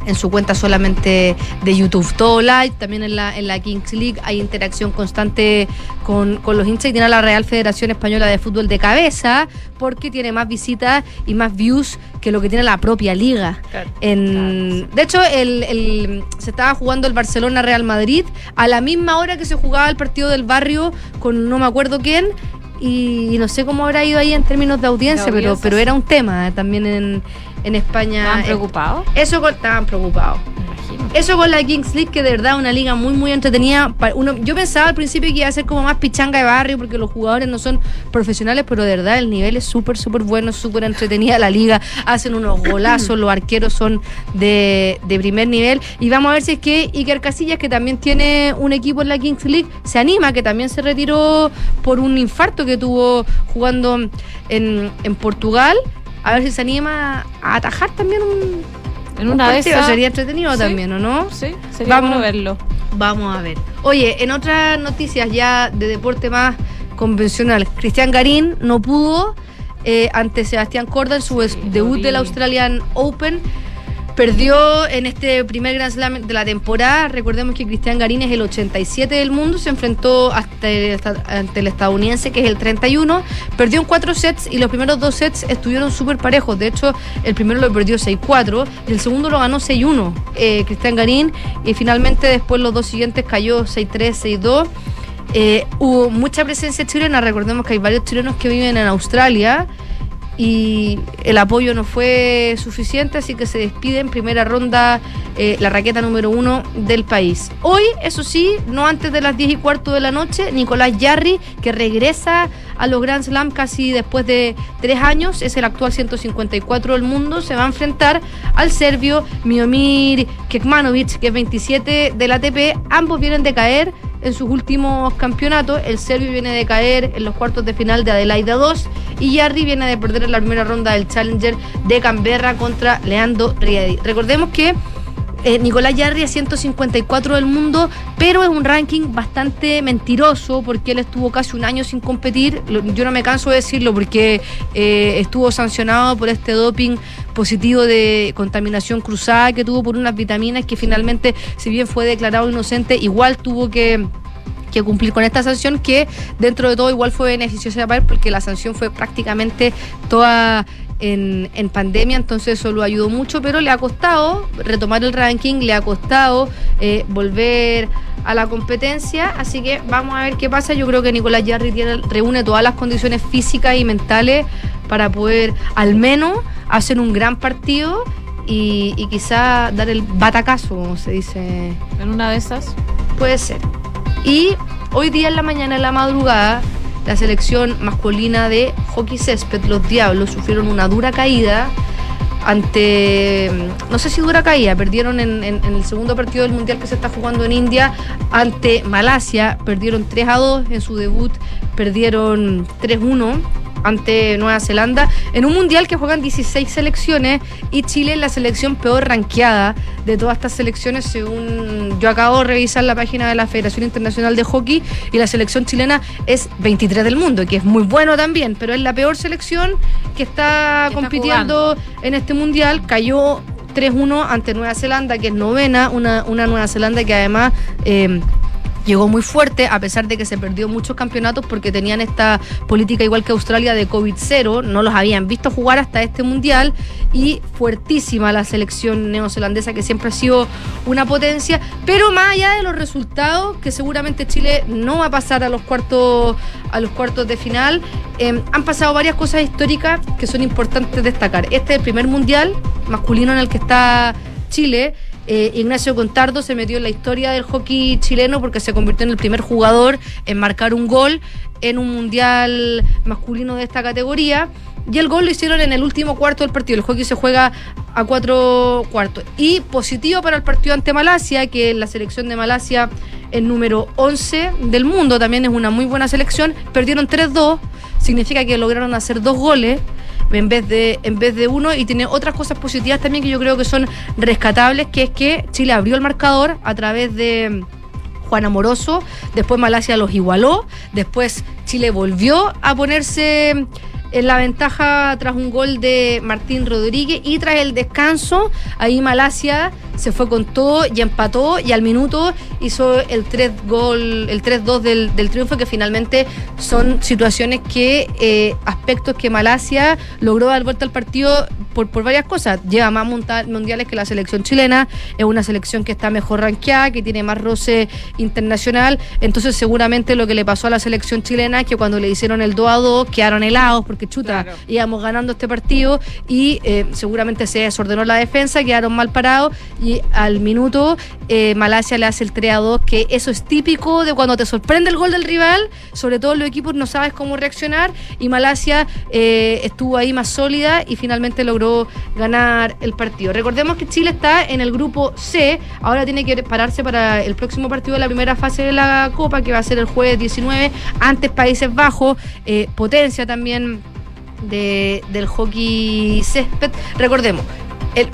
S13: en su cuenta solamente de YouTube. Todo live, también en la, en la Kings League hay interacción constante con, con los hinchas y tiene a la Real Federación Española de Fútbol de cabeza porque tiene más visitas y más views que lo que tiene la propia liga. En, De hecho, el, el- se estaba jugando el Barcelona Real Madrid a la misma hora que se jugaba el partido del barrio con no me acuerdo quién. Y no sé cómo habrá ido ahí en términos de audiencia,
S3: De
S13: pero,
S3: audiencia,
S13: pero
S3: sí.
S13: era un tema también en, en España.
S3: ¿Estaban
S13: Eh,
S3: preocupados?
S13: Eso con- estaban preocupados. Eso con la Kings League, que de verdad es una liga muy, muy entretenida. Uno, yo pensaba al principio que iba a ser como más pichanga de barrio, porque los jugadores no son profesionales, pero de verdad el nivel es súper, súper bueno, súper entretenida la liga. Hacen unos golazos, los arqueros son de, de primer nivel. Y vamos a ver si es que Iker Casillas, que también tiene un equipo en la Kings League, se anima, que también se retiró por un infarto que tuvo jugando en, en Portugal. A ver si se anima a atajar también un,
S3: En
S13: un
S3: una de
S13: partido.
S3: esas-
S13: Sería entretenido
S3: Sí.
S13: también, ¿o no?
S3: Sí, sería bueno verlo.
S13: Vamos a ver. Oye, en otras noticias ya de deporte más convencional, Cristian Garín no pudo eh, ante Sebastián Corda en su es- debut del Australian Open. Perdió en este primer Grand Slam de la temporada. Recordemos que Cristian Garín es el 87 del mundo. Se enfrentó hasta el- ante el estadounidense, que es el 31. Perdió en cuatro sets y los primeros dos sets estuvieron súper parejos. De hecho, el primero lo perdió 6-4 y el segundo lo ganó 6-1 eh, Cristian Garín. Y finalmente, después los dos siguientes cayó 6-3, 6-2. Eh, hubo mucha presencia chilena. Recordemos que hay varios chilenos que viven en Australia y el apoyo no fue suficiente, así que se despide en primera ronda eh, la raqueta número uno del país. Hoy, eso sí, no antes de las 10 y cuarto de la noche, Nicolás Yarri, que regresa a los Grand Slam casi después de tres años, es el actual 154 del mundo, se va a enfrentar al serbio Miomir Kekmanovic, que es 27 del ATP. Ambos vienen de caer en sus últimos campeonatos. El serbio viene de caer en los cuartos de final de Adelaida 2 y Yarri viene de perder en la primera ronda del Challenger de Canberra contra Leandro Riedi. Recordemos que eh, Nicolás Yarri es 154 del mundo, pero es un ranking bastante mentiroso porque él estuvo casi un año sin competir. Yo no me canso de decirlo porque eh, estuvo sancionado por este doping positivo de contaminación cruzada que tuvo por unas vitaminas que finalmente, si bien fue declarado inocente, igual tuvo que que cumplir con esta sanción que dentro de todo igual fue beneficiosa para él porque la sanción fue prácticamente toda en, en pandemia, entonces eso lo ayudó mucho, pero le ha costado retomar el ranking, le ha costado eh, volver a la competencia, así que vamos a ver qué pasa. Yo creo que Nicolás tiene- reúne todas las condiciones físicas y mentales para poder al menos hacer un gran partido y, y quizá dar el batacazo, como se dice.
S3: En una de esas.
S13: Puede ser. Y hoy día en la mañana, en la madrugada, la selección masculina de hockey césped, los Diablos, sufrieron una dura caída ante, no sé si dura caída, perdieron en, el segundo partido del Mundial que se está jugando en India ante Malasia, perdieron 3 a 2 en su debut, perdieron 3-1 ante Nueva Zelanda en un mundial que juegan 16 selecciones y Chile es la selección peor ranqueada de todas estas selecciones según yo acabo de revisar la página de la Federación Internacional de Hockey y la selección chilena es 23 del mundo que es muy bueno también pero es la peor selección que está compitiendo en este mundial. Cayó 3-1 ante Nueva Zelanda que es novena una, una Nueva Zelanda que además eh, llegó muy fuerte, a pesar de que se perdió muchos campeonatos porque tenían esta política igual que Australia de COVID-0, no los habían visto jugar hasta este mundial y fuertísima la selección neozelandesa que siempre ha sido una potencia, pero más allá de los resultados, que seguramente Chile no va a pasar a los cuartos, a los cuartos de final, eh, han pasado varias cosas históricas que son importantes destacar. Este es el primer mundial masculino en el que está Chile. Eh, Ignacio Contardo se metió en la historia del hockey chileno porque se convirtió en el primer jugador en marcar un gol en un mundial masculino de esta categoría. Y el gol lo hicieron en el último cuarto del partido. El hockey se juega a cuatro cuartos. Y positivo para el partido ante Malasia, que la selección de Malasia es número 11 del mundo, también es una muy buena selección. Perdieron 3-2, significa que lograron hacer dos goles en vez de en vez de uno y tiene otras cosas positivas también que yo creo que son rescatables que es que Chile abrió el marcador a través de Juan Amoroso, después Malasia los igualó, después Chile volvió a ponerse en la ventaja tras un gol de Martín Rodríguez y tras el descanso, ahí Malasia se fue con todo y empató y al minuto hizo el 3 gol, el 3-2 del, del triunfo que finalmente son situaciones que, eh, aspectos que Malasia logró dar vuelta al partido por, por varias cosas. Lleva más mundiales que la selección chilena, es una selección que está mejor rankeada, que tiene más roce internacional, entonces seguramente lo que le pasó a la selección chilena es que cuando le hicieron el 2 a 2 quedaron helados porque chuta, íbamos ganando este partido y eh, seguramente se desordenó la defensa, quedaron mal parados y al minuto eh, Malasia le hace el 3 a 2, que eso es típico de cuando te sorprende el gol del rival, sobre todo los equipos no sabes cómo reaccionar y Malasia eh, estuvo ahí más sólida y finalmente logró ganar el partido. Recordemos que Chile está en el grupo C, ahora tiene que prepararse para el próximo partido de la primera fase de la Copa, que va a ser el jueves 19, antes Países Bajos, eh, potencia también de- del hockey césped. Recordemos, el,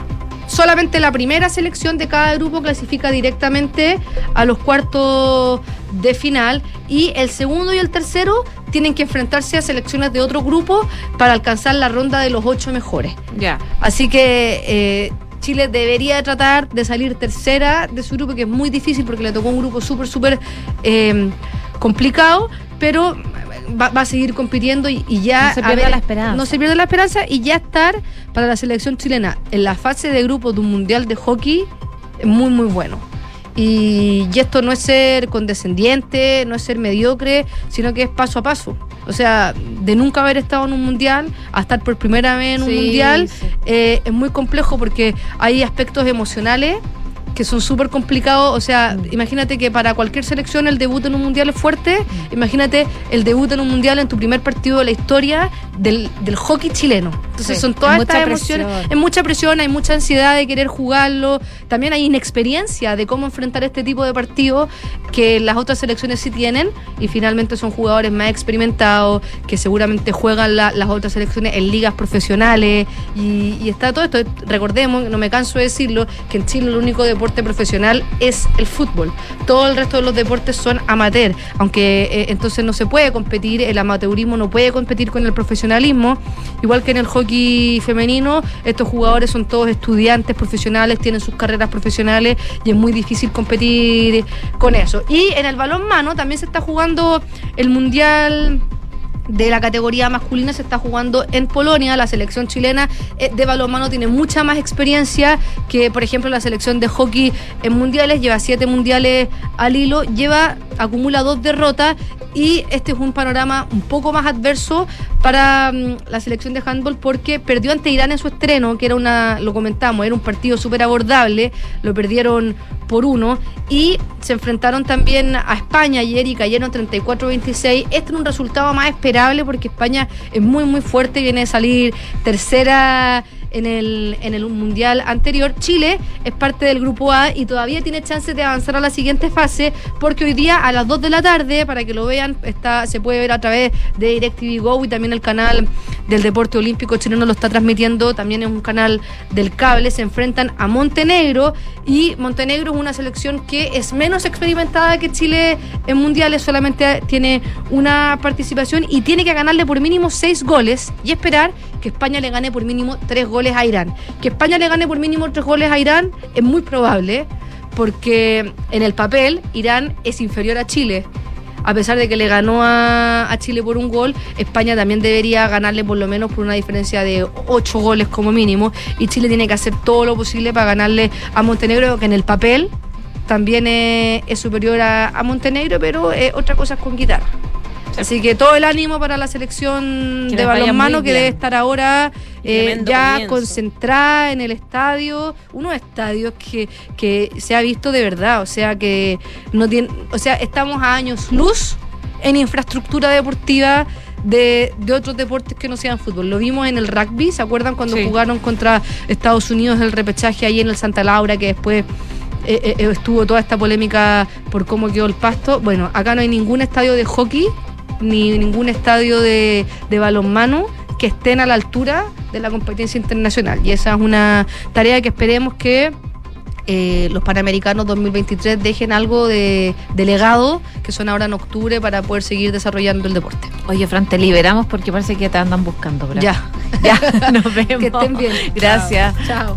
S13: solamente la primera selección de cada grupo clasifica directamente a los cuartos de final y el segundo y el tercero tienen que enfrentarse a selecciones de otro grupo para alcanzar la ronda de los ocho mejores.
S3: Ya.
S13: Así que eh, Chile debería tratar de salir tercera de su grupo, que es muy difícil porque le tocó un grupo súper, súper eh, complicado, pero va, va a seguir compitiendo y, y ya...
S3: No se
S13: a
S3: pierda la esperanza.
S13: No se pierde la esperanza y ya estar para la selección chilena en la fase de grupo de un mundial de hockey muy, muy bueno. Y, y esto no es ser condescendiente, no es ser mediocre, sino que es paso a paso. O sea, de nunca haber estado en un mundial a estar por primera vez en un mundial
S3: sí.
S13: eh, es muy complejo porque hay aspectos emocionales que son súper complicados. O sea, imagínate que para cualquier selección el debut en un mundial es fuerte. Imagínate el debut en un mundial en tu primer partido de la historia del, del hockey chileno. Entonces
S3: Sí,
S13: son todas estas emociones.
S3: presión.
S13: Es mucha presión, hay mucha ansiedad de querer jugarlo. También hay inexperiencia de cómo enfrentar este tipo de partidos que las otras selecciones sí tienen. Y finalmente son jugadores más experimentados que seguramente juegan la- las otras selecciones en ligas profesionales. Y, y está todo esto. Recordemos, no me canso de decirlo, que en Chile el único deporte profesional es el fútbol. Todo el resto de los deportes son amateur. Aunque eh, entonces no se puede competir, el amateurismo no puede competir con el profesionalismo. Igual que en el hockey femenino, estos jugadores son todos estudiantes profesionales, tienen sus carreras profesionales y es muy difícil competir con eso. Y en el balonmano también se está jugando el mundial de la categoría masculina se está jugando en Polonia. La selección chilena eh, de balonmano tiene mucha más experiencia que, por ejemplo, la selección de hockey en mundiales. Lleva siete mundiales al hilo, lleva acumula dos derrotas y este es un panorama un poco más adverso para mm, la selección de handball porque perdió ante Irán en su estreno, que era una, lo comentamos, era un partido súper abordable, lo perdieron por uno y se enfrentaron también a España ayer y cayeron 34-26. Este es un resultado más porque España es muy muy fuerte, viene de salir tercera en el, en el mundial anterior. Chile es parte del grupo A y todavía tiene chances de avanzar a la siguiente fase porque hoy día a las 2 de la tarde, para que lo vean, está, se puede ver a través de DirecTV Go y también el canal del deporte olímpico chileno lo está transmitiendo, también es un canal del cable, se enfrentan a Montenegro y Montenegro es una selección que es menos experimentada que Chile en mundiales, solamente tiene una participación y tiene que ganarle por mínimo 6 goles y esperar que España le gane por mínimo 3 goles a Irán. Que España le gane por mínimo 3 goles a Irán es muy probable porque en el papel Irán es inferior a Chile. A pesar de que le ganó a, Chile por un gol, España también debería ganarle por lo menos por una diferencia de 8 goles como mínimo. Y Chile tiene que hacer todo lo posible para ganarle a Montenegro, que en el papel también es, es superior a, Montenegro, pero eh, otra cosa es con guitarra. Así que todo el ánimo para la selección
S4: Que
S13: de balonmano que debe estar ahora eh, ya
S4: comienzo.
S13: concentrada en el estadio, unos estadios que, que se ha visto de verdad, o sea que no tiene, o sea, estamos a años luz en infraestructura deportiva de, de otros deportes que no sean fútbol. Lo vimos en el rugby, ¿se acuerdan cuando
S3: Sí.
S13: jugaron contra Estados Unidos el repechaje ahí en el Santa Laura que después eh, eh, estuvo toda esta polémica por cómo quedó el pasto? Bueno, acá no hay ningún estadio de hockey ni ningún estadio de, de balonmano que estén a la altura de la competencia internacional. Y esa es una tarea que esperemos que eh, los Panamericanos 2023 dejen algo de, de legado, que son ahora en octubre, para poder seguir desarrollando el deporte.
S3: Oye, Fran, te liberamos porque parece que te andan buscando. ahí.
S13: Ya.
S3: Ya, nos vemos.
S13: Que estén bien.
S3: Gracias.
S13: Chao.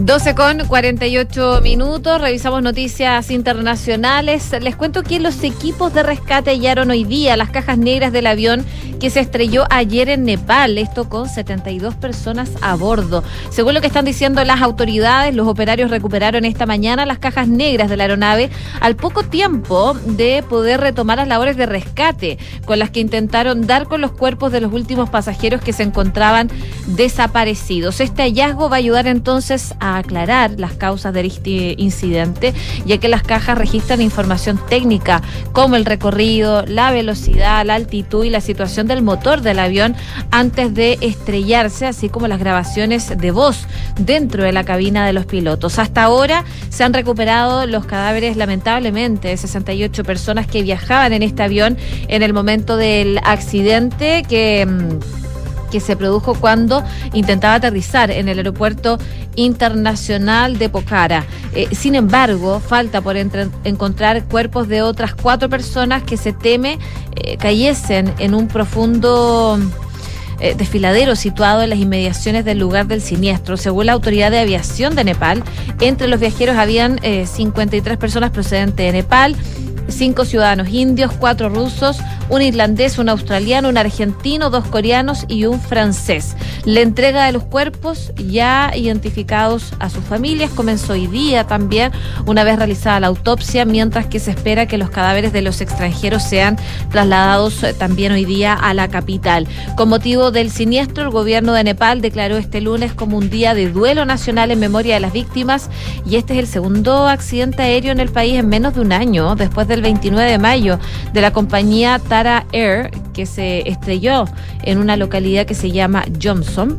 S3: 12 con 48 minutos, revisamos noticias internacionales. Les cuento que los equipos de rescate hallaron hoy día las cajas negras del avión que se estrelló ayer en Nepal, esto con 72 personas a bordo. Según lo que están diciendo las autoridades, los operarios recuperaron esta mañana las cajas negras de la aeronave al poco tiempo de poder retomar las labores de rescate, con las que intentaron dar con los cuerpos de los últimos pasajeros que se encontraban desaparecidos. Este hallazgo va a ayudar entonces a aclarar las causas de este incidente, ya que las cajas registran información técnica como el recorrido, la velocidad, la altitud y la situación del motor del avión antes de estrellarse, así como las grabaciones de voz dentro de la cabina de los pilotos. Hasta ahora se han recuperado los cadáveres, lamentablemente, de 68 personas que viajaban en este avión en el momento del accidente que mm, que se produjo cuando intentaba aterrizar en el aeropuerto internacional de Pokhara. Eh, sin embargo, falta por encontrar cuerpos de otras cuatro personas que se teme eh, cayesen en un profundo eh, desfiladero situado en las inmediaciones del lugar del siniestro. Según la Autoridad de Aviación de Nepal, entre los viajeros habían eh, 53 personas procedentes de Nepal, cinco ciudadanos indios, cuatro rusos, un irlandés, un australiano, un argentino, dos coreanos y un francés. La entrega de los cuerpos ya identificados a sus familias comenzó hoy día también, una vez realizada la autopsia, mientras que se espera que los cadáveres de los extranjeros sean trasladados eh, también hoy día a la capital. Con motivo del siniestro, el gobierno de Nepal declaró este lunes como un día de duelo nacional en memoria de las víctimas y este es el segundo accidente aéreo en el país en menos de un año, después del 29 de mayo, de la compañía Tara Air, que se estrelló en una localidad que se llama Johnson.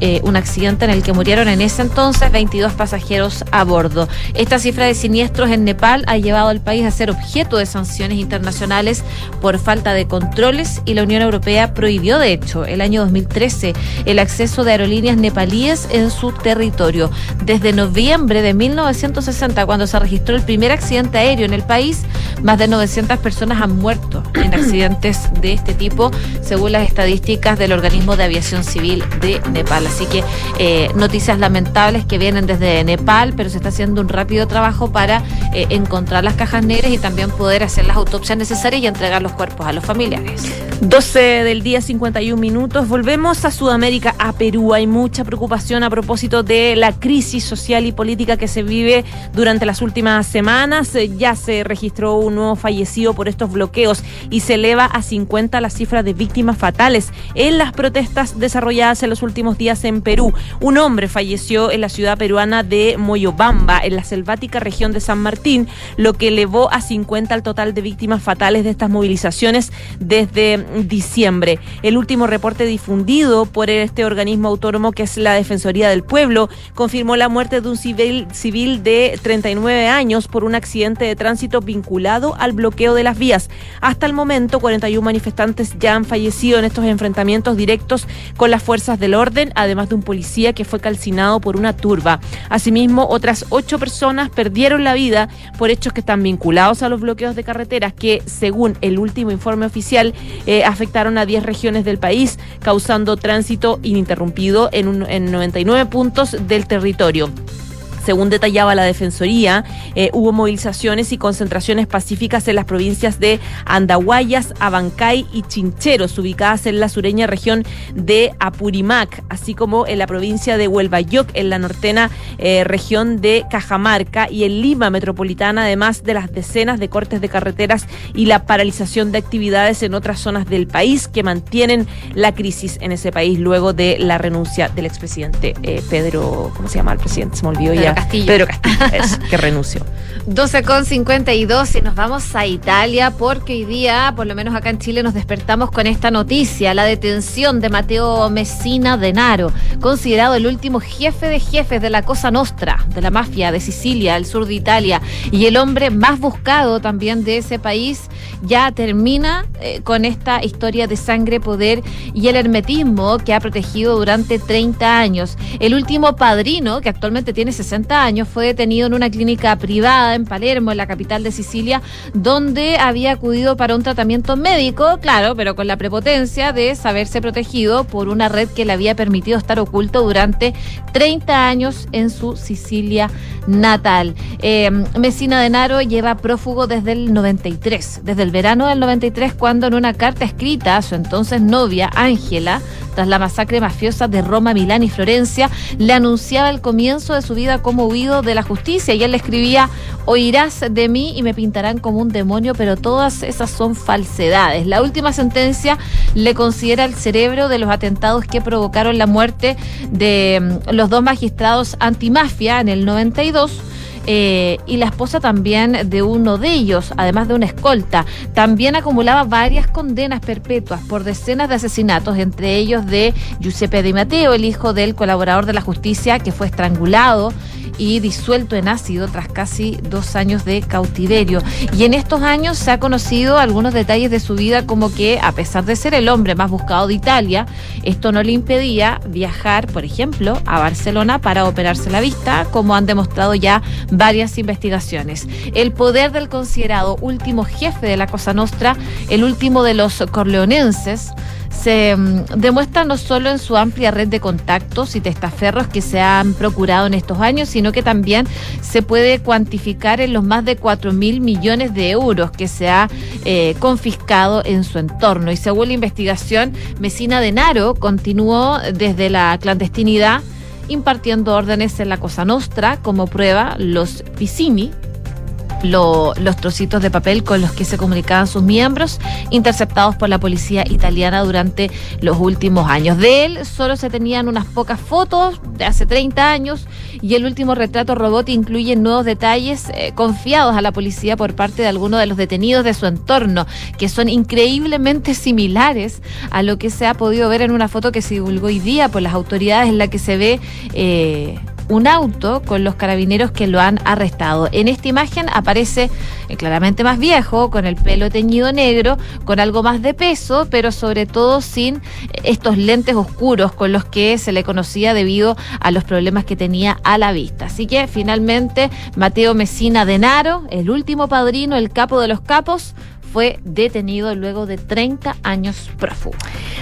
S3: eh, un accidente en el que murieron en ese entonces 22 pasajeros a bordo. Esta cifra de siniestros en Nepal ha llevado al país a ser objeto de sanciones internacionales por falta de controles y la Unión Europea prohibió, de hecho, el año 2013 el acceso de aerolíneas nepalíes en su territorio. Desde noviembre de 1960, cuando se registró el primer accidente aéreo en el país, más de 900 personas han muerto en accidentes de este tipo, según las estadísticas del Organismo de Aviación Civil de Nepal. Así que eh, noticias lamentables que vienen desde Nepal, pero se está haciendo un rápido trabajo para eh, encontrar las cajas negras y también poder hacer las autopsias necesarias y entregar los cuerpos a los familiares.
S4: 12 del día 51 minutos. Volvemos a Sudamérica, a Perú. Hay mucha preocupación a propósito de la crisis social y política que se vive durante las últimas semanas. Eh, Ya se registró un nuevo fallecido por estos bloqueos y se eleva a 50 la cifra de víctimas fatales en las protestas desarrolladas en los últimos días en Perú. Un hombre falleció en la ciudad peruana de Moyobamba, en la selvática región de San Martín, lo que elevó a 50 el total de víctimas fatales de estas movilizaciones desde diciembre. El último reporte difundido por este organismo autónomo que es la Defensoría del Pueblo confirmó la muerte de un civil, civil de 39 años por un accidente de tránsito vinculado al bloqueo de las vías. Hasta el momento, 41 manifestantes ya han fallecido en estos enfrentamientos directos con las fuerzas del orden, además de un policía que fue calcinado por una turba. Asimismo, otras ocho personas perdieron la vida por hechos que están vinculados a los bloqueos de carreteras que, según el último informe oficial, eh, afectaron a 10 regiones del país, causando tránsito ininterrumpido en, un- en 99 puntos del territorio. Según detallaba la Defensoría, eh, hubo movilizaciones y concentraciones pacíficas en las provincias de Andahuayas, Abancay y Chincheros, ubicadas en la sureña región de Apurimac, así como en la provincia de Huelvayoc, en la nortena eh, región de Cajamarca y en Lima metropolitana, además de las decenas de cortes de carreteras y la paralización de actividades en otras zonas del país que mantienen la crisis en ese país luego de la renuncia del expresidente eh, Pedro, ¿cómo se llama el presidente? Se me olvidó ya.
S3: Castillo.
S4: Pedro Castillo, eso, que renunció.
S3: 12 con 52 y nos vamos a Italia porque hoy día, por lo menos acá en Chile, nos despertamos con esta noticia, la detención de Mateo Messina Denaro, considerado el último jefe de jefes de la Cosa Nostra, de la mafia de Sicilia, el sur de Italia, y el hombre más buscado también de ese país, ya termina eh, con esta historia de sangre, poder y el hermetismo que ha protegido durante 30 años. El último padrino, que actualmente tiene 60 60 años, fue detenido en una clínica privada en Palermo, en la capital de Sicilia, donde había acudido para un tratamiento médico, claro, pero con la prepotencia de saberse protegido por una red que le había permitido estar oculto durante 30 años en su Sicilia natal. Eh, Mesina Denaro lleva prófugo desde el 93, desde el verano del 93, cuando en una carta escrita a su entonces novia, Ángela, tras la masacre mafiosa de Roma, Milán y Florencia, le anunciaba el comienzo de su vida como huido de la justicia y él le escribía, oirás de mí y me pintarán como un demonio, pero todas esas son falsedades. La última sentencia le considera el cerebro de los atentados que provocaron la muerte de mm, los dos magistrados antimafia en el 92 eh, y la esposa también de uno de ellos, además de una escolta. También acumulaba varias condenas perpetuas por decenas de asesinatos, entre ellos de Giuseppe Di Matteo, el hijo del colaborador de la justicia que fue estrangulado y disuelto en ácido tras casi dos años de cautiverio. Y en estos años se ha conocido algunos detalles de su vida como que, a pesar de ser el hombre más buscado de Italia, esto no le impedía viajar, por ejemplo, a Barcelona para operarse la vista, como han demostrado ya varias investigaciones. El poder del considerado último jefe de la Cosa Nostra, el último de los corleonenses, se mm, demuestra no solo en su amplia red de contactos y testaferros que se han procurado en estos años, sino que también se puede cuantificar en los más de 4 mil millones de euros que se ha eh, confiscado en su entorno. Y según la investigación, Mesina Denaro continuó desde la clandestinidad impartiendo órdenes en la Cosa Nostra, como prueba los Piscini, los trocitos de papel con los que se comunicaban sus miembros, interceptados por la policía italiana durante los últimos años. De él solo se tenían unas pocas fotos de hace 30 años y el último retrato robot incluye nuevos detalles eh, confiados a la policía por parte de algunos de los detenidos de su entorno, que son increíblemente similares a lo que se ha podido ver en una foto que se divulgó hoy día por las autoridades en la que se ve... Eh, un auto con los carabineros que lo han arrestado. En esta imagen aparece eh, claramente más viejo, con el pelo teñido negro, con algo más de peso, pero sobre todo sin eh, estos lentes oscuros con los que se le conocía debido a los problemas que tenía a la vista. Así que finalmente Mateo Mesina Denaro, el último padrino, el capo de los capos, fue detenido luego de 30 años prófugo.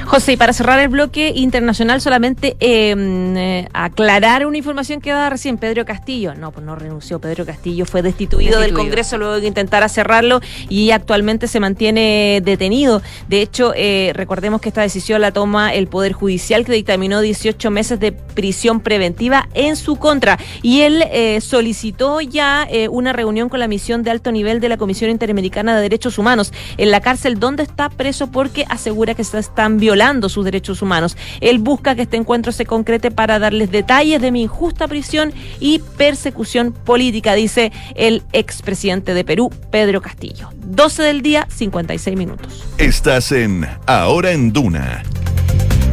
S4: José, y para cerrar el bloque internacional, solamente em, eh, aclarar una información que daba recién Pedro Castillo. No, pues no renunció. Pedro Castillo fue destituido, del Congreso luego de intentar cerrarlo y actualmente se mantiene detenido. De hecho, eh, recordemos que esta decisión la toma el Poder Judicial que dictaminó 18 meses de prisión preventiva en su contra. Y él eh, solicitó ya una reunión con la misión de alto nivel de la Comisión Interamericana de Derechos Humanos en la cárcel donde está preso porque asegura que se están violando sus derechos humanos. Él busca que este encuentro se concrete para darles detalles de mi injusta prisión y persecución política, dice el expresidente de Perú, Pedro Castillo. 12 del día, 56 minutos.
S2: Estás en Ahora en Duna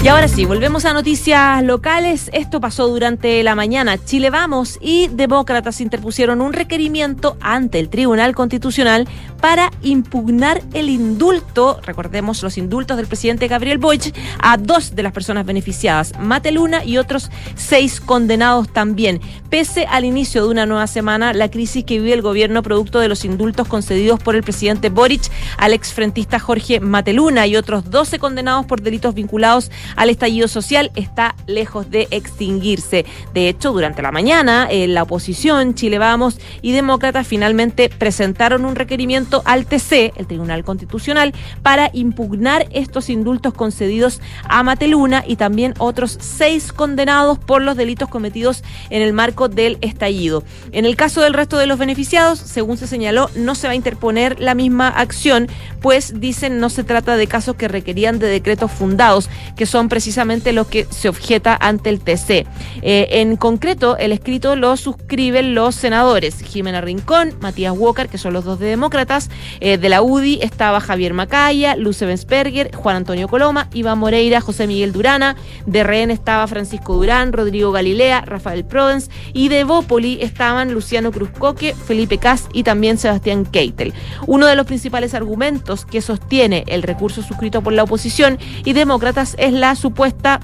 S4: y ahora sí, volvemos a noticias locales. Esto pasó durante la mañana. Chile Vamos y demócratas interpusieron un requerimiento ante el Tribunal Constitucional para impugnar el indulto, recordemos los indultos del presidente Gabriel Boric, a dos de las personas beneficiadas, Mateluna y otros seis condenados también. Pese al inicio de una nueva semana, la crisis que vive el gobierno producto de los indultos concedidos por el presidente Boric al exfrentista Jorge Mateluna y otros 12 condenados por delitos vinculados al estallido social está lejos de extinguirse. De hecho, durante la mañana, eh, la oposición, Chile Vamos y Demócratas finalmente presentaron un requerimiento al TC, el Tribunal Constitucional, para impugnar estos indultos concedidos a Mateluna y también otros seis condenados por los delitos cometidos en el marco del estallido. En el caso del resto de los beneficiados, según se señaló, no se va a interponer la misma acción, pues dicen no se trata de casos que requerían de decretos fundados, que son precisamente los que se objeta ante el TC. Eh, en concreto, el escrito lo suscriben los senadores Jimena Rincón, Matías Walker, que son los dos de demócratas, eh, de la UDI estaba Javier Macaya, Luce Bensperger, Juan Antonio Coloma, Iván Moreira, José Miguel Durana, de Rehén estaba Francisco Durán, Rodrigo Galilea, Rafael Provence y de Bópoli estaban Luciano Cruzcoque, Felipe Cas y también Sebastián Keitel. Uno de los principales argumentos que sostiene el recurso suscrito por la oposición y demócratas es la supuesta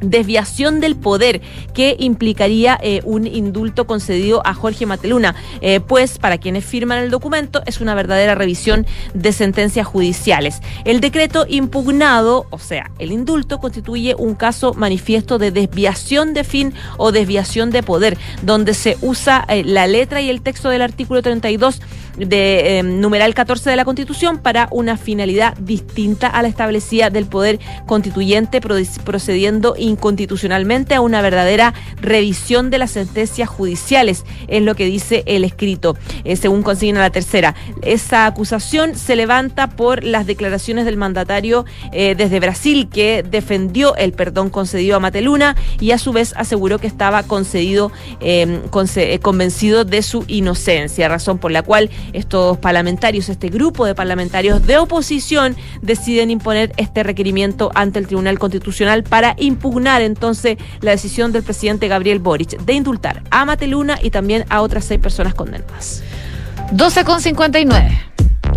S4: desviación del poder que implicaría eh, un indulto concedido a Jorge Mateluna, eh, pues para quienes firman el documento es una verdadera revisión de sentencias judiciales. El decreto impugnado, o sea, el indulto, constituye un caso manifiesto de desviación de fin o desviación de poder, donde se usa eh, la letra y el texto del artículo 32 de numeral 14 de la Constitución para una finalidad distinta a la establecida del poder constituyente procediendo inconstitucionalmente a una verdadera revisión de las sentencias judiciales, es lo que dice el escrito, eh, según consigna la tercera. Esa acusación se levanta por las declaraciones del mandatario eh, desde Brasil que defendió el perdón concedido a Mateluna y a su vez aseguró que estaba concedido, em, eh, convencido de su inocencia, razón por la cual estos parlamentarios, este grupo de parlamentarios de oposición deciden imponer este requerimiento ante el Tribunal Constitucional para impugnar entonces la decisión del presidente Gabriel Boric de indultar a Mateluna y también a otras seis personas condenadas.
S3: 12 con 59.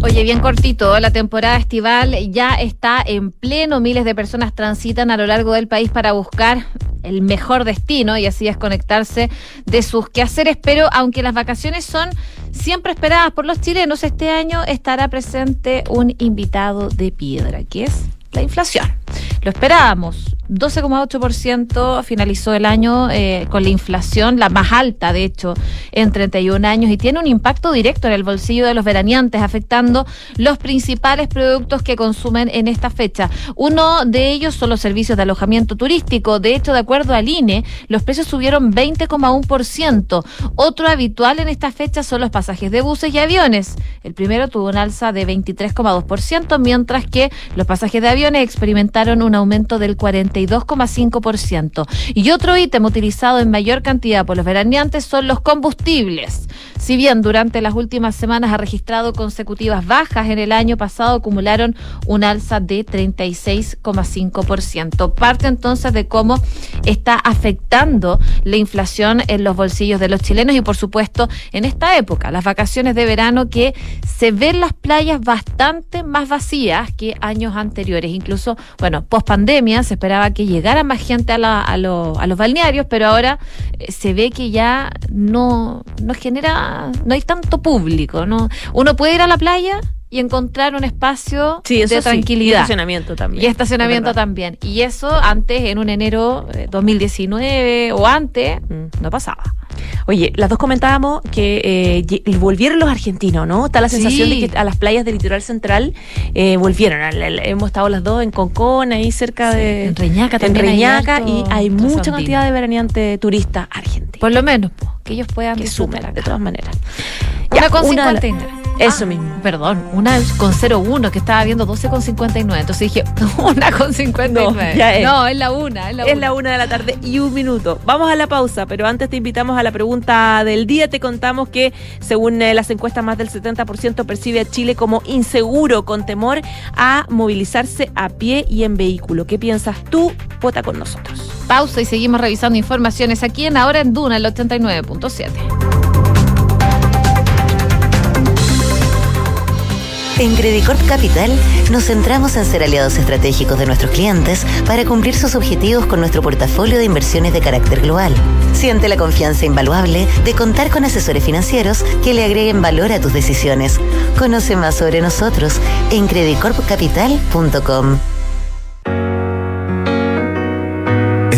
S3: Oye, bien cortito, la temporada estival ya está en pleno. Miles de personas transitan a lo largo del país para buscar el mejor destino y así desconectarse de sus quehaceres. Pero aunque las vacaciones son siempre esperadas por los chilenos, este año estará presente un invitado de piedra, que es la inflación. Lo esperábamos. 12,8% finalizó el año eh, con la inflación, la más alta, de hecho, en 31 años, y tiene un impacto directo en el bolsillo de los veraneantes, afectando los principales productos que consumen en esta fecha. Uno de ellos son los servicios de alojamiento turístico. De hecho, de acuerdo al INE, los precios subieron 20,1%. Otro habitual en esta fecha son los pasajes de buses y aviones. El primero tuvo un alza de 23,2%, mientras que los pasajes de aviones experimentaron un aumento del 42,5%. Y otro ítem utilizado en mayor cantidad por los veraneantes son los combustibles. Si bien durante las últimas semanas ha registrado consecutivas bajas, en el año pasado acumularon un alza de 36,5%. Parte entonces de cómo está afectando la inflación en los bolsillos de los chilenos y por supuesto en esta época, las vacaciones de verano que se ven las playas bastante más vacías que años anteriores. Incluso, bueno, post pandemia se esperaba que llegara más gente a, a, los balnearios, pero ahora eh, se ve que ya no, no genera, no hay tanto público, ¿no? Uno puede ir a la playa y encontrar un espacio de tranquilidad.
S4: y estacionamiento también.
S3: Y estacionamiento también. Y eso antes, en un enero 2019 eh, o antes, mm. no pasaba.
S4: Oye, las dos comentábamos que eh, volvieron los argentinos, ¿no? Está la sensación de que a las playas del litoral central eh, volvieron. Hemos estado las dos en Concón, ahí cerca de.
S3: En Reñaca
S4: en Reñaca, y hay mucha cantidad de veraneantes turistas argentinos.
S3: Por lo menos, que ellos puedan
S4: que sumen, de todas maneras.
S3: Una con 50
S4: Eso mismo.
S3: Perdón, una con 01 que estaba viendo 12 con 59. Entonces dije, una con 59.
S4: No, ya es.
S3: no, es la una. Es la,
S4: es la una de la tarde y un minuto. Vamos a la pausa, pero antes te invitamos a la pregunta del día. Te contamos que, según eh, las encuestas, más del 70% percibe a Chile como inseguro, con temor a movilizarse a pie y en vehículo. ¿Qué piensas tú? Vota con nosotros.
S3: Pausa y seguimos revisando informaciones aquí en Ahora en Duna, el 89.7.
S6: En Credicorp Capital nos centramos en ser aliados estratégicos de nuestros clientes para cumplir sus objetivos con nuestro portafolio de inversiones de carácter global. Siente la confianza invaluable de contar con asesores financieros que le agreguen valor a tus decisiones. Conoce más sobre nosotros en credicorpcapital.com.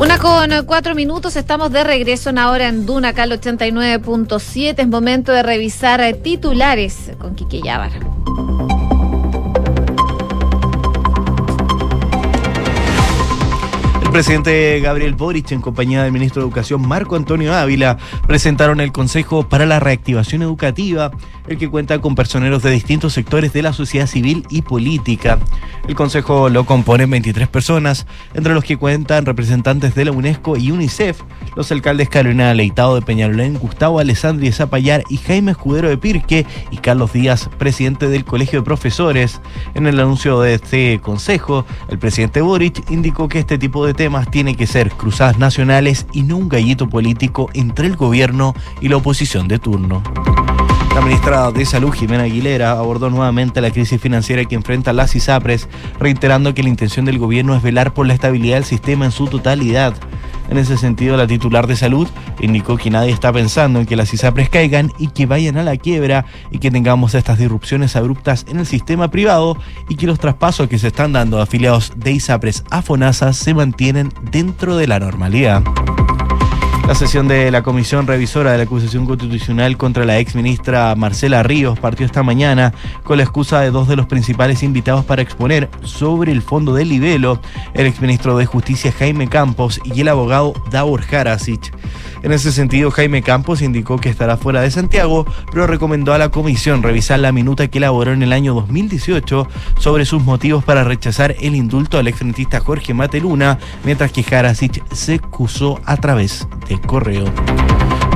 S3: Una con cuatro minutos, estamos de regreso en ahora en Duna, acá 89.7. Es momento de revisar titulares con Quique Yabar.
S5: El presidente Gabriel Boric, en compañía del ministro de Educación Marco Antonio Ávila, presentaron el Consejo para la Reactivación Educativa, el que cuenta con personeros de distintos sectores de la sociedad civil y política. El Consejo lo componen 23 personas, entre los que cuentan representantes de la UNESCO y UNICEF, los alcaldes Carolina Leitado de Peñalolén, Gustavo Alessandri de Zapallar y Jaime Escudero de Pirque y Carlos Díaz, presidente del Colegio de Profesores. En el anuncio de este Consejo, el presidente Boric indicó que este tipo de temas tienen que ser cruzadas nacionales y no un gallito político entre el gobierno y la oposición de turno. La ministra de Salud, Jimena Aguilera, abordó nuevamente la crisis financiera que enfrenta las ISAPRES, reiterando que la intención del gobierno es velar por la estabilidad del sistema en su totalidad. En ese sentido, la titular de salud indicó que nadie está pensando en que las ISAPRES caigan y que vayan a la quiebra y que tengamos estas disrupciones abruptas en el sistema privado y que los traspasos que se están dando a afiliados de ISAPRES a FONASA se mantienen dentro de la normalidad. La sesión de la Comisión Revisora de la Acusación Constitucional contra la ex ministra Marcela Ríos partió esta mañana con la excusa de dos de los principales invitados para exponer sobre el fondo del libelo, el exministro de Justicia Jaime Campos y el abogado Davor Harasic. En ese sentido, Jaime Campos indicó que estará fuera de Santiago, pero recomendó a la comisión revisar la minuta que elaboró en el año 2018 sobre sus motivos para rechazar el indulto al exfrentista Jorge Mateluna, mientras que Harasic se excusó a través de correo.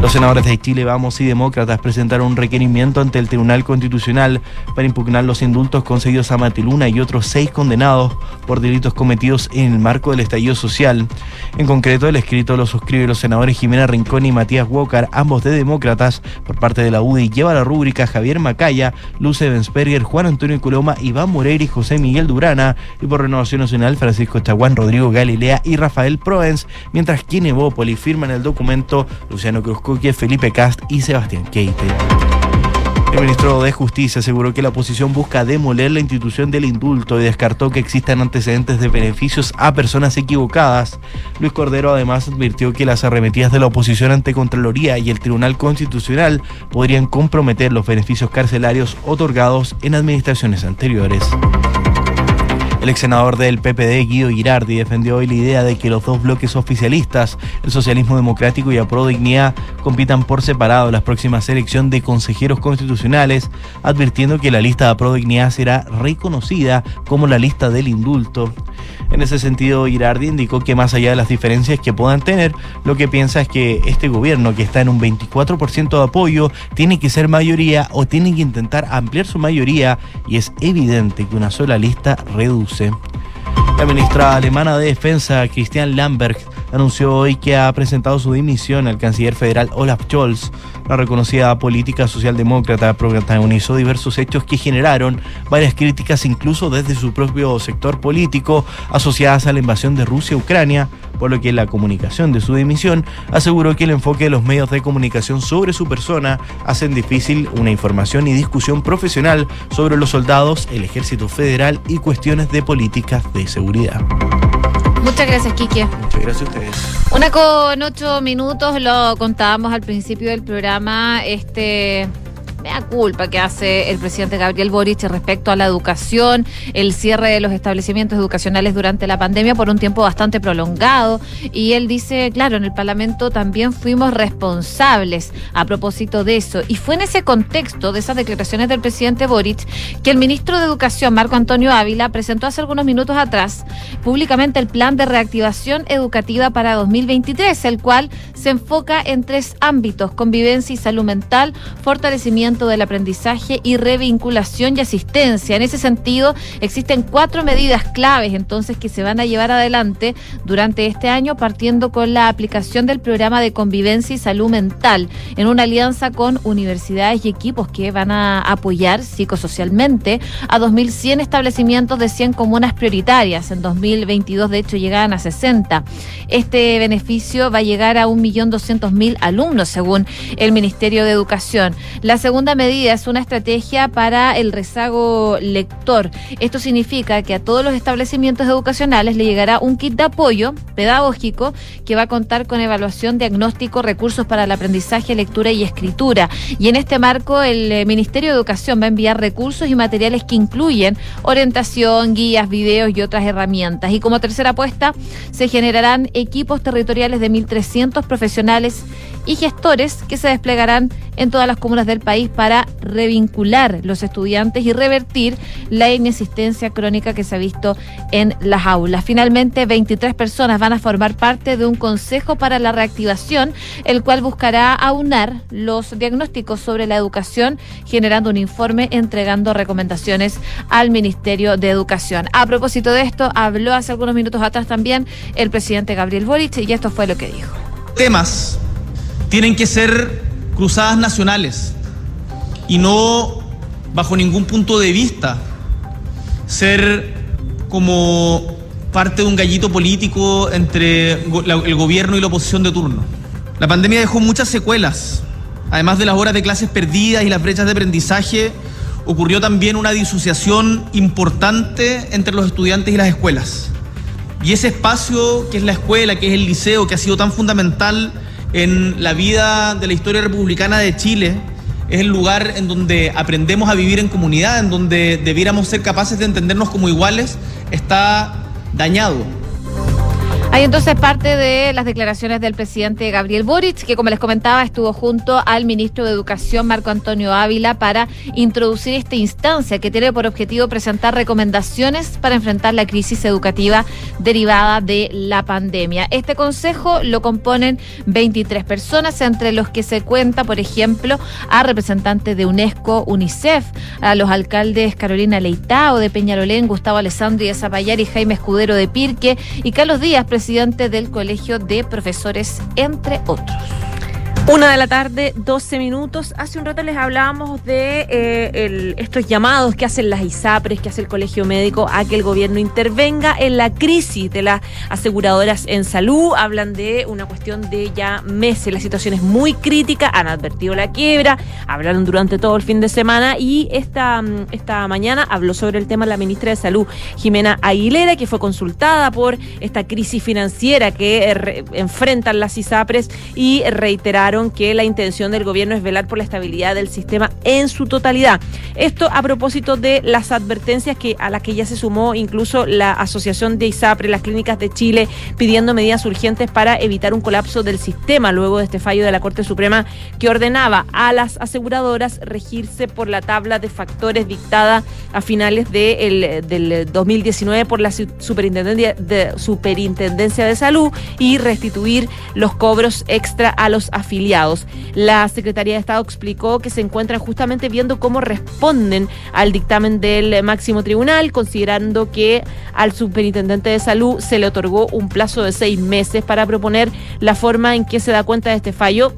S5: Los senadores de Chile Vamos y Demócratas presentaron un requerimiento ante el Tribunal Constitucional para impugnar los indultos concedidos a Matiluna y otros seis condenados por delitos cometidos en el marco del estallido social. En concreto, el escrito lo suscriben los senadores Jimena Rincón y Matías Walker, ambos de Demócratas, por parte de la UDI lleva la rúbrica Javier Macaya, Luce Bensperger, Juan Antonio Coloma, Iván Moreira y José Miguel Durana, y por Renovación Nacional Francisco Chaguán, Rodrigo Galilea y Rafael Proens, mientras que Evópoli firman el documento Luciano Cruzco Felipe Cast y Sebastián Keite. El ministro de Justicia aseguró que la oposición busca demoler la institución del indulto y descartó que existan antecedentes de beneficios a personas equivocadas. Luis Cordero además advirtió que las arremetidas de la oposición ante Contraloría y el Tribunal Constitucional podrían comprometer los beneficios carcelarios otorgados en administraciones anteriores. El ex senador del PPD, Guido Girardi, defendió hoy la idea de que los dos bloques oficialistas, el socialismo democrático y a Pro Dignidad, compitan por separado en las próximas elecciones de consejeros constitucionales, advirtiendo que la lista de Pro Dignidad será reconocida como la lista del indulto. En ese sentido, Girardi indicó que más allá de las diferencias que puedan tener, lo que piensa es que este gobierno, que está en un 24% de apoyo, tiene que ser mayoría o tiene que intentar ampliar su mayoría y es evidente que una sola lista reduce. La ministra alemana de Defensa, Christian Lambert, anunció hoy que ha presentado su dimisión al canciller federal Olaf Scholz. La reconocida política socialdemócrata protagonizó diversos hechos que generaron varias críticas, incluso desde su propio sector político, asociadas a la invasión de Rusia a Ucrania, por lo que la comunicación de su dimisión aseguró que el enfoque de los medios de comunicación sobre su persona hacen difícil una información y discusión profesional sobre los soldados, el ejército federal y cuestiones de políticas de seguridad.
S3: Muchas gracias, Kike.
S5: Muchas gracias a ustedes.
S3: Una con ocho minutos, lo contábamos al principio del programa, este me da culpa que hace el presidente Gabriel Boric respecto a la educación, el cierre de los establecimientos educacionales durante la pandemia por un tiempo bastante prolongado. Y él dice, claro, en el Parlamento también fuimos responsables a propósito de eso. Y fue en ese contexto de esas declaraciones del presidente Boric que el ministro de Educación, Marco Antonio Ávila, presentó hace algunos minutos atrás públicamente el plan de reactivación educativa para 2023, el cual se enfoca en tres ámbitos, convivencia y salud mental, fortalecimiento del aprendizaje y revinculación y asistencia. En ese sentido, existen cuatro medidas claves entonces que se van a llevar adelante durante este año, partiendo con la aplicación del programa de convivencia y salud mental, en una alianza con universidades y equipos que van a apoyar psicosocialmente a 2.100 establecimientos de 100 comunas prioritarias. En 2022, de hecho, llegaban a 60. Este beneficio va a llegar a 1.200.000 alumnos, según el Ministerio de Educación. La segunda medida es una estrategia para el rezago lector. Esto significa que a todos los establecimientos educacionales le llegará un kit de apoyo pedagógico que va a contar con evaluación, diagnóstico, recursos para el aprendizaje, lectura y escritura. Y en este marco, el eh, Ministerio de Educación va a enviar recursos y materiales que incluyen orientación, guías, videos y otras herramientas. Y como tercera apuesta, se generarán equipos territoriales de 1.300 profesionales y gestores que se desplegarán en todas las comunas del país para revincular los estudiantes y revertir la inexistencia crónica que se ha visto en las aulas. Finalmente, 23 personas van a formar parte de un consejo para la reactivación, el cual buscará aunar los diagnósticos sobre la educación, generando un informe, entregando recomendaciones al Ministerio de Educación. A propósito de esto, habló hace algunos minutos atrás también el presidente Gabriel Boric y esto fue lo que dijo.
S14: Temas tienen que ser cruzadas nacionales y no bajo ningún punto de vista ser como parte de un gallito político entre el gobierno y la oposición de turno. La pandemia dejó muchas secuelas. Además de las horas de clases perdidas y las brechas de aprendizaje, ocurrió también una disociación importante entre los estudiantes y las escuelas. Y ese espacio que es la escuela, que es el liceo, que ha sido tan fundamental en la vida de la historia republicana de Chile. Es el lugar en donde aprendemos a vivir en comunidad, en donde debiéramos ser capaces de entendernos como iguales, está dañado
S3: hay entonces parte de las declaraciones del presidente Gabriel Boric, que como les comentaba estuvo junto al ministro de Educación Marco Antonio Ávila para introducir esta instancia que tiene por objetivo presentar recomendaciones para enfrentar la crisis educativa derivada de la pandemia. Este consejo lo componen 23 personas, entre los que se cuenta, por ejemplo, a representantes de UNESCO, UNICEF, a los alcaldes Carolina Leitao de Peñalolén, Gustavo Alessandri de Zapallar y Jaime Escudero de Pirque y Carlos Díaz, presidente del Colegio de Profesores, entre otros.
S4: Una de la tarde, 12 minutos. Hace un rato les hablábamos de eh, estos llamados que hacen las ISAPRES, que hace el Colegio Médico a que el gobierno intervenga en la crisis de las aseguradoras en salud. Hablan de una cuestión de ya meses. La situación es muy crítica. Han advertido la quiebra. Hablaron durante todo el fin de semana y esta, mm, esta mañana habló sobre el tema la ministra de Salud, Jimena Aguilera, que fue consultada por esta crisis financiera que eh, enfrentan las ISAPRES y reiteraron que la intención del gobierno es velar por la estabilidad del sistema en su totalidad. Esto a propósito de las advertencias que a las que ya se sumó incluso la Asociación de ISAPRE, las clínicas de Chile, pidiendo medidas urgentes para evitar un colapso del sistema luego de este fallo de la Corte Suprema que ordenaba a las aseguradoras regirse por la tabla de factores dictada a finales de el- del 2019 por la su- superintendencia de, superintendencia de Salud y restituir los cobros extra a los afiliados. La Secretaría de Estado explicó que se encuentran justamente viendo cómo responden al dictamen del máximo tribunal, considerando que al superintendente de salud se le otorgó un plazo de seis meses para proponer la forma en que se da cuenta de este fallo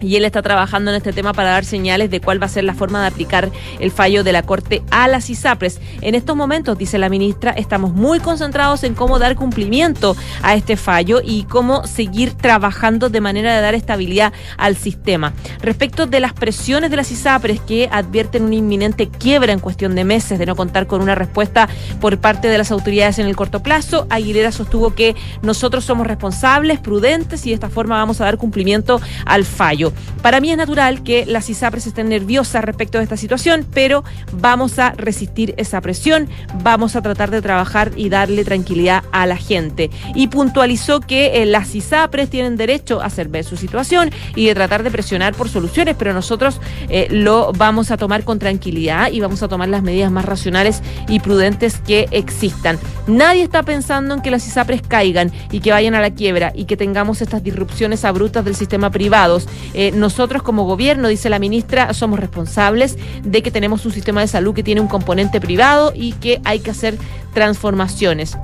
S4: y él está trabajando en este tema para dar señales de cuál va a ser la forma de aplicar el fallo de la Corte a las ISAPRES. En estos momentos, dice la ministra, estamos muy concentrados en cómo dar cumplimiento a este fallo y cómo seguir trabajando de manera de dar estabilidad al sistema. Respecto de las presiones de las ISAPRES que advierten una inminente quiebra en cuestión de meses de no contar con una respuesta por parte de las autoridades en el corto plazo, Aguilera sostuvo que nosotros somos responsables, prudentes y de esta forma vamos a dar cumplimiento al fallo. Para mí es natural que las ISAPRES estén nerviosas respecto de esta situación, pero vamos a resistir esa presión, vamos a tratar de trabajar y darle tranquilidad a la gente. Y puntualizó que eh, las ISAPRES tienen derecho a hacer ver su situación y de tratar de presionar por soluciones, pero nosotros eh, lo vamos a tomar con tranquilidad y vamos a tomar las medidas más racionales y prudentes que existan. Nadie está pensando en que las ISAPRES caigan y que vayan a la quiebra y que tengamos estas disrupciones abruptas del sistema privados. Eh, nosotros como gobierno, dice la ministra, somos responsables de que tenemos un sistema de salud que tiene un componente privado y que hay que hacer transformaciones.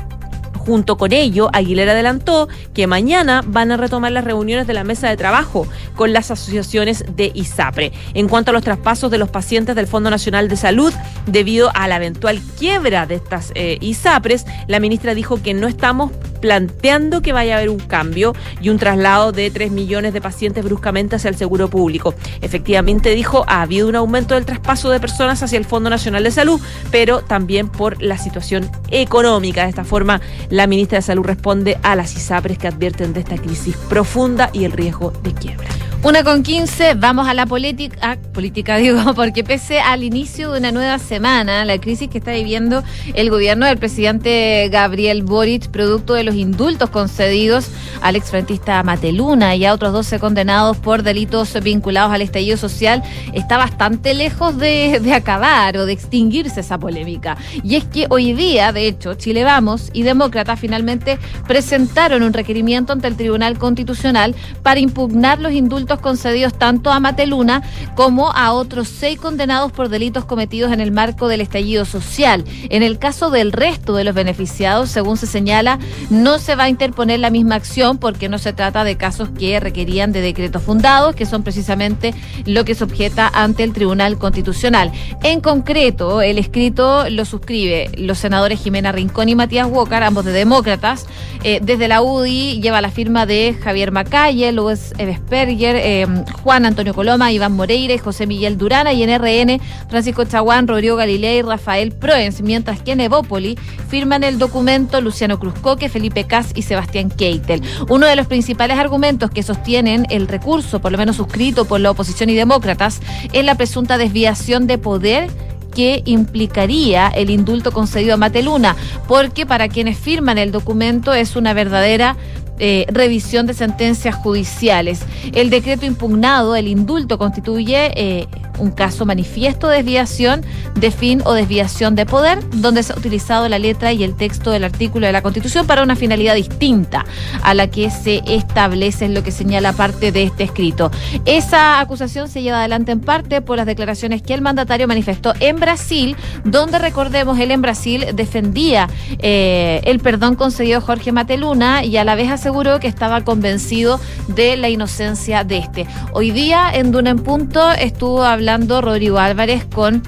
S4: Junto con ello, Aguilera adelantó que mañana van a retomar las reuniones de la mesa de trabajo con las asociaciones de ISAPRE. En cuanto a los traspasos de los pacientes del Fondo Nacional de Salud, debido a la eventual quiebra de estas eh, ISAPRES, la ministra dijo que no estamos planteando que vaya a haber un cambio y un traslado de 3 millones de pacientes bruscamente hacia el seguro público. Efectivamente, dijo, ha habido un aumento del traspaso de personas hacia el Fondo Nacional de Salud, pero también por la situación económica. De esta forma, la ministra de Salud responde a las ISAPRES que advierten de esta crisis profunda y el riesgo de quiebra.
S3: Una con 15, vamos a la política, política digo, porque pese al inicio de una nueva semana, la crisis que está viviendo el gobierno del presidente Gabriel Boric, producto de los indultos concedidos al exfrentista Mateluna y a otros 12 condenados por delitos vinculados al estallido social, está bastante lejos de, acabar o de extinguirse esa polémica. Y es que hoy día, de hecho, Chile Vamos y Demócrata finalmente presentaron un requerimiento ante el Tribunal Constitucional para impugnar los indultos concedidos tanto a Mateluna como a otros seis condenados por delitos cometidos en el marco del estallido social. En el caso del resto de los beneficiados, según se señala, no se va a interponer la misma acción porque no se trata de casos que requerían de decretos fundados, que son precisamente lo que se objeta ante el Tribunal Constitucional. En concreto, el escrito lo suscribe los senadores Jimena Rincón y Matías Walker, ambos de demócratas. Eh, desde la UDI lleva la firma de Javier Macalle, Luis Evesperger, eh, Juan Antonio Coloma, Iván Moreira José Miguel Durana. Y en RN, Francisco Chaguán, Rodrigo Galilea y Rafael Proens. Mientras que en Evópoli firman el documento Luciano Cruzcoque, Felipe Cas y Sebastián Keitel. Uno de los principales argumentos que sostienen el recurso, por lo menos suscrito por la oposición y demócratas, es la presunta desviación de poder que implicaría el indulto concedido a Mateluna, porque para quienes firman el documento es una verdadera eh, revisión de sentencias judiciales. El decreto impugnado, el indulto, constituye eh, un caso manifiesto de desviación de fin o desviación de poder, donde se ha utilizado la letra y el texto del artículo de la Constitución para una finalidad distinta a la que se establece en lo que señala parte de este escrito. Esa acusación se lleva adelante en parte por las declaraciones que el mandatario manifestó en Brasil, donde recordemos, él en Brasil defendía eh, el perdón concedido a Jorge Mateluna y a la vez aseguró que estaba convencido de la inocencia de este. Hoy día en Duna en Punto estuvo hablando Rodrigo Álvarez con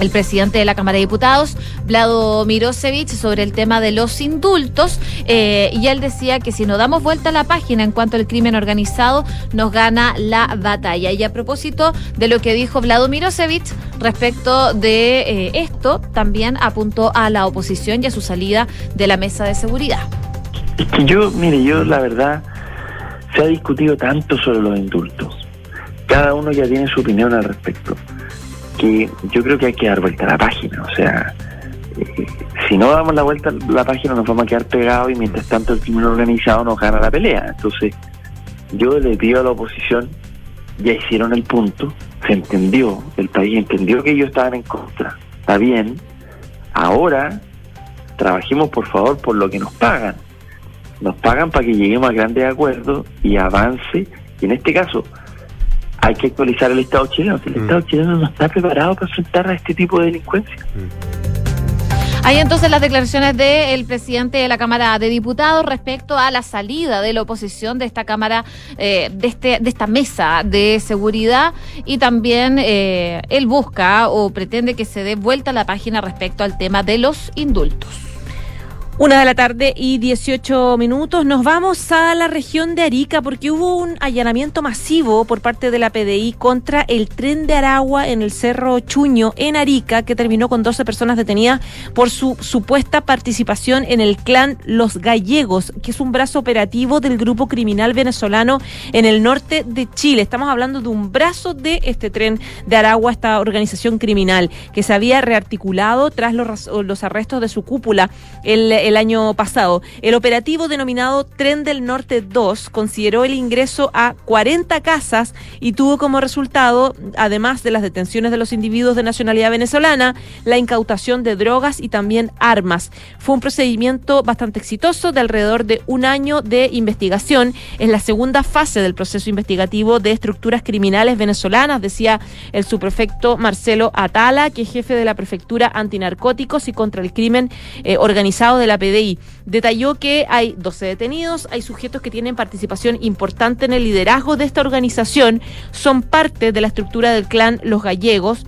S3: el presidente de la Cámara de Diputados, Vlado Mirosevich, sobre el tema de los indultos. eh, y él decía que si no damos vuelta a la página en cuanto al crimen organizado, nos gana la batalla. Y a propósito de lo que dijo Vlado Mirosevich respecto de eh, esto, también apuntó a la oposición y a su salida de la mesa de seguridad.
S15: Yo, mire, yo la verdad se ha discutido tanto sobre los indultos. Cada uno ya tiene su opinión al respecto. Que yo creo que hay que dar vuelta a la página. O sea, eh, si no damos la vuelta a la página nos vamos a quedar pegados y mientras tanto el crimen organizado nos gana la pelea. Entonces, yo le pido a la oposición, ya hicieron el punto, se entendió, el país entendió que ellos estaban en contra. Está bien. Ahora, trabajemos por favor por lo que nos pagan. Nos pagan para que lleguemos a grandes acuerdos y avance. Y en este caso, hay que actualizar el Estado chileno. El Estado chileno no está preparado para enfrentar a este tipo de delincuencia.
S3: Hay entonces las declaraciones del presidente de la Cámara de Diputados respecto a la salida de la oposición de esta Cámara, eh, de, este, de esta mesa de seguridad y también eh, él busca o pretende que se dé vuelta a la página respecto al tema de los indultos.
S4: Una de la tarde y 18 minutos. Nos vamos a la región de Arica porque hubo un allanamiento masivo por parte de la PDI contra el tren de Aragua en el Cerro Chuño en Arica que terminó con 12 personas detenidas por su supuesta participación en el clan Los Gallegos, que es un brazo operativo del grupo criminal venezolano en el norte de Chile. Estamos hablando de un brazo de este tren de Aragua, esta organización criminal que se había rearticulado tras los, los arrestos de su cúpula. El, el año pasado. El operativo denominado Tren del Norte 2 consideró el ingreso a 40 casas y tuvo como resultado, además de las detenciones de los individuos de nacionalidad venezolana, la incautación de drogas y también armas. Fue un procedimiento bastante exitoso de alrededor de un año de investigación. Es la segunda fase del proceso investigativo de estructuras criminales venezolanas, decía el subprefecto Marcelo Atala, que es jefe de la prefectura antinarcóticos y contra el crimen eh, organizado de la PDI. Detalló que hay 12 detenidos, hay sujetos que tienen participación importante en el liderazgo de esta organización, son parte de la estructura del clan Los Gallegos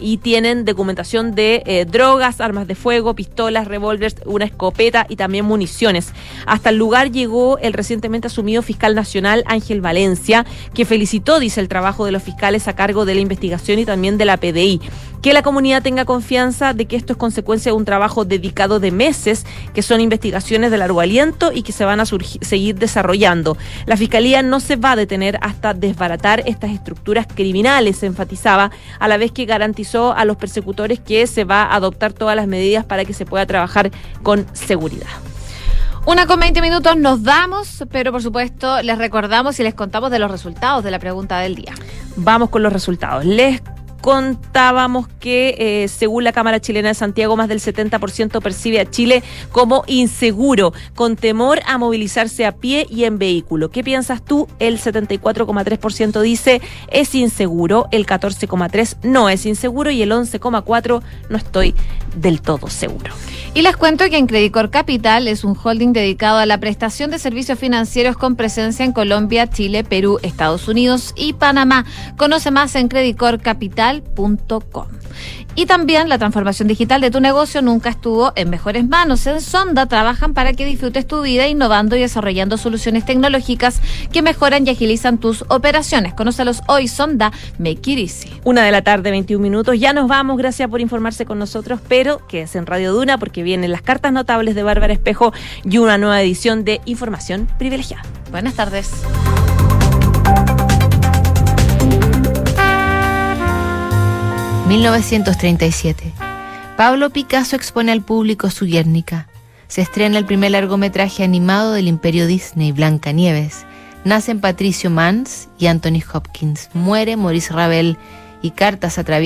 S4: y tienen documentación de eh, drogas, armas de fuego, pistolas, revólveres, una escopeta y también municiones. Hasta el lugar llegó el recientemente asumido fiscal nacional Ángel Valencia, que felicitó, dice, el trabajo de los fiscales a cargo de la investigación y también de la PDI. Que la comunidad tenga confianza de que esto es consecuencia de un trabajo dedicado de meses, que son investigaciones de largo aliento y que se van a seguir desarrollando. La Fiscalía no se va a detener hasta desbaratar estas estructuras criminales, se enfatizaba, a la vez que garantizó a los persecutores que se va a adoptar todas las medidas para que se pueda trabajar con seguridad.
S3: Una con 20 minutos nos damos, pero por supuesto les recordamos y les contamos de los resultados de la pregunta del día.
S4: Vamos con los resultados. Les contábamos que eh, según la Cámara Chilena de Santiago, más del 70% percibe a Chile como inseguro, con temor a movilizarse a pie y en vehículo. ¿Qué piensas tú? El 74,3% dice es inseguro, el 14,3% no es inseguro y el 11,4% no estoy del todo seguro.
S3: Y les cuento que en Credicor Capital es un holding dedicado a la prestación de servicios financieros con presencia en Colombia, Chile, Perú, Estados Unidos y Panamá. Conoce más en credicorcapital.com. Y también la transformación digital de tu negocio nunca estuvo en mejores manos. En Sonda trabajan para que disfrutes tu vida innovando y desarrollando soluciones tecnológicas que mejoran y agilizan tus operaciones. Conócelos hoy, Sonda Make It Easy.
S4: Una de la tarde, 21 minutos. Ya nos vamos. Gracias por informarse con nosotros, pero que es en Radio Duna porque vienen las cartas notables de Bárbara Espejo y una nueva edición de Información Privilegiada.
S3: Buenas tardes.
S16: 1937. Pablo Picasso expone al público su Guernica. Se estrena el primer largometraje animado del imperio Disney, Blanca Nieves. Nacen Patricio Mans y Anthony Hopkins. Muere Maurice Ravel y cartas atraviesan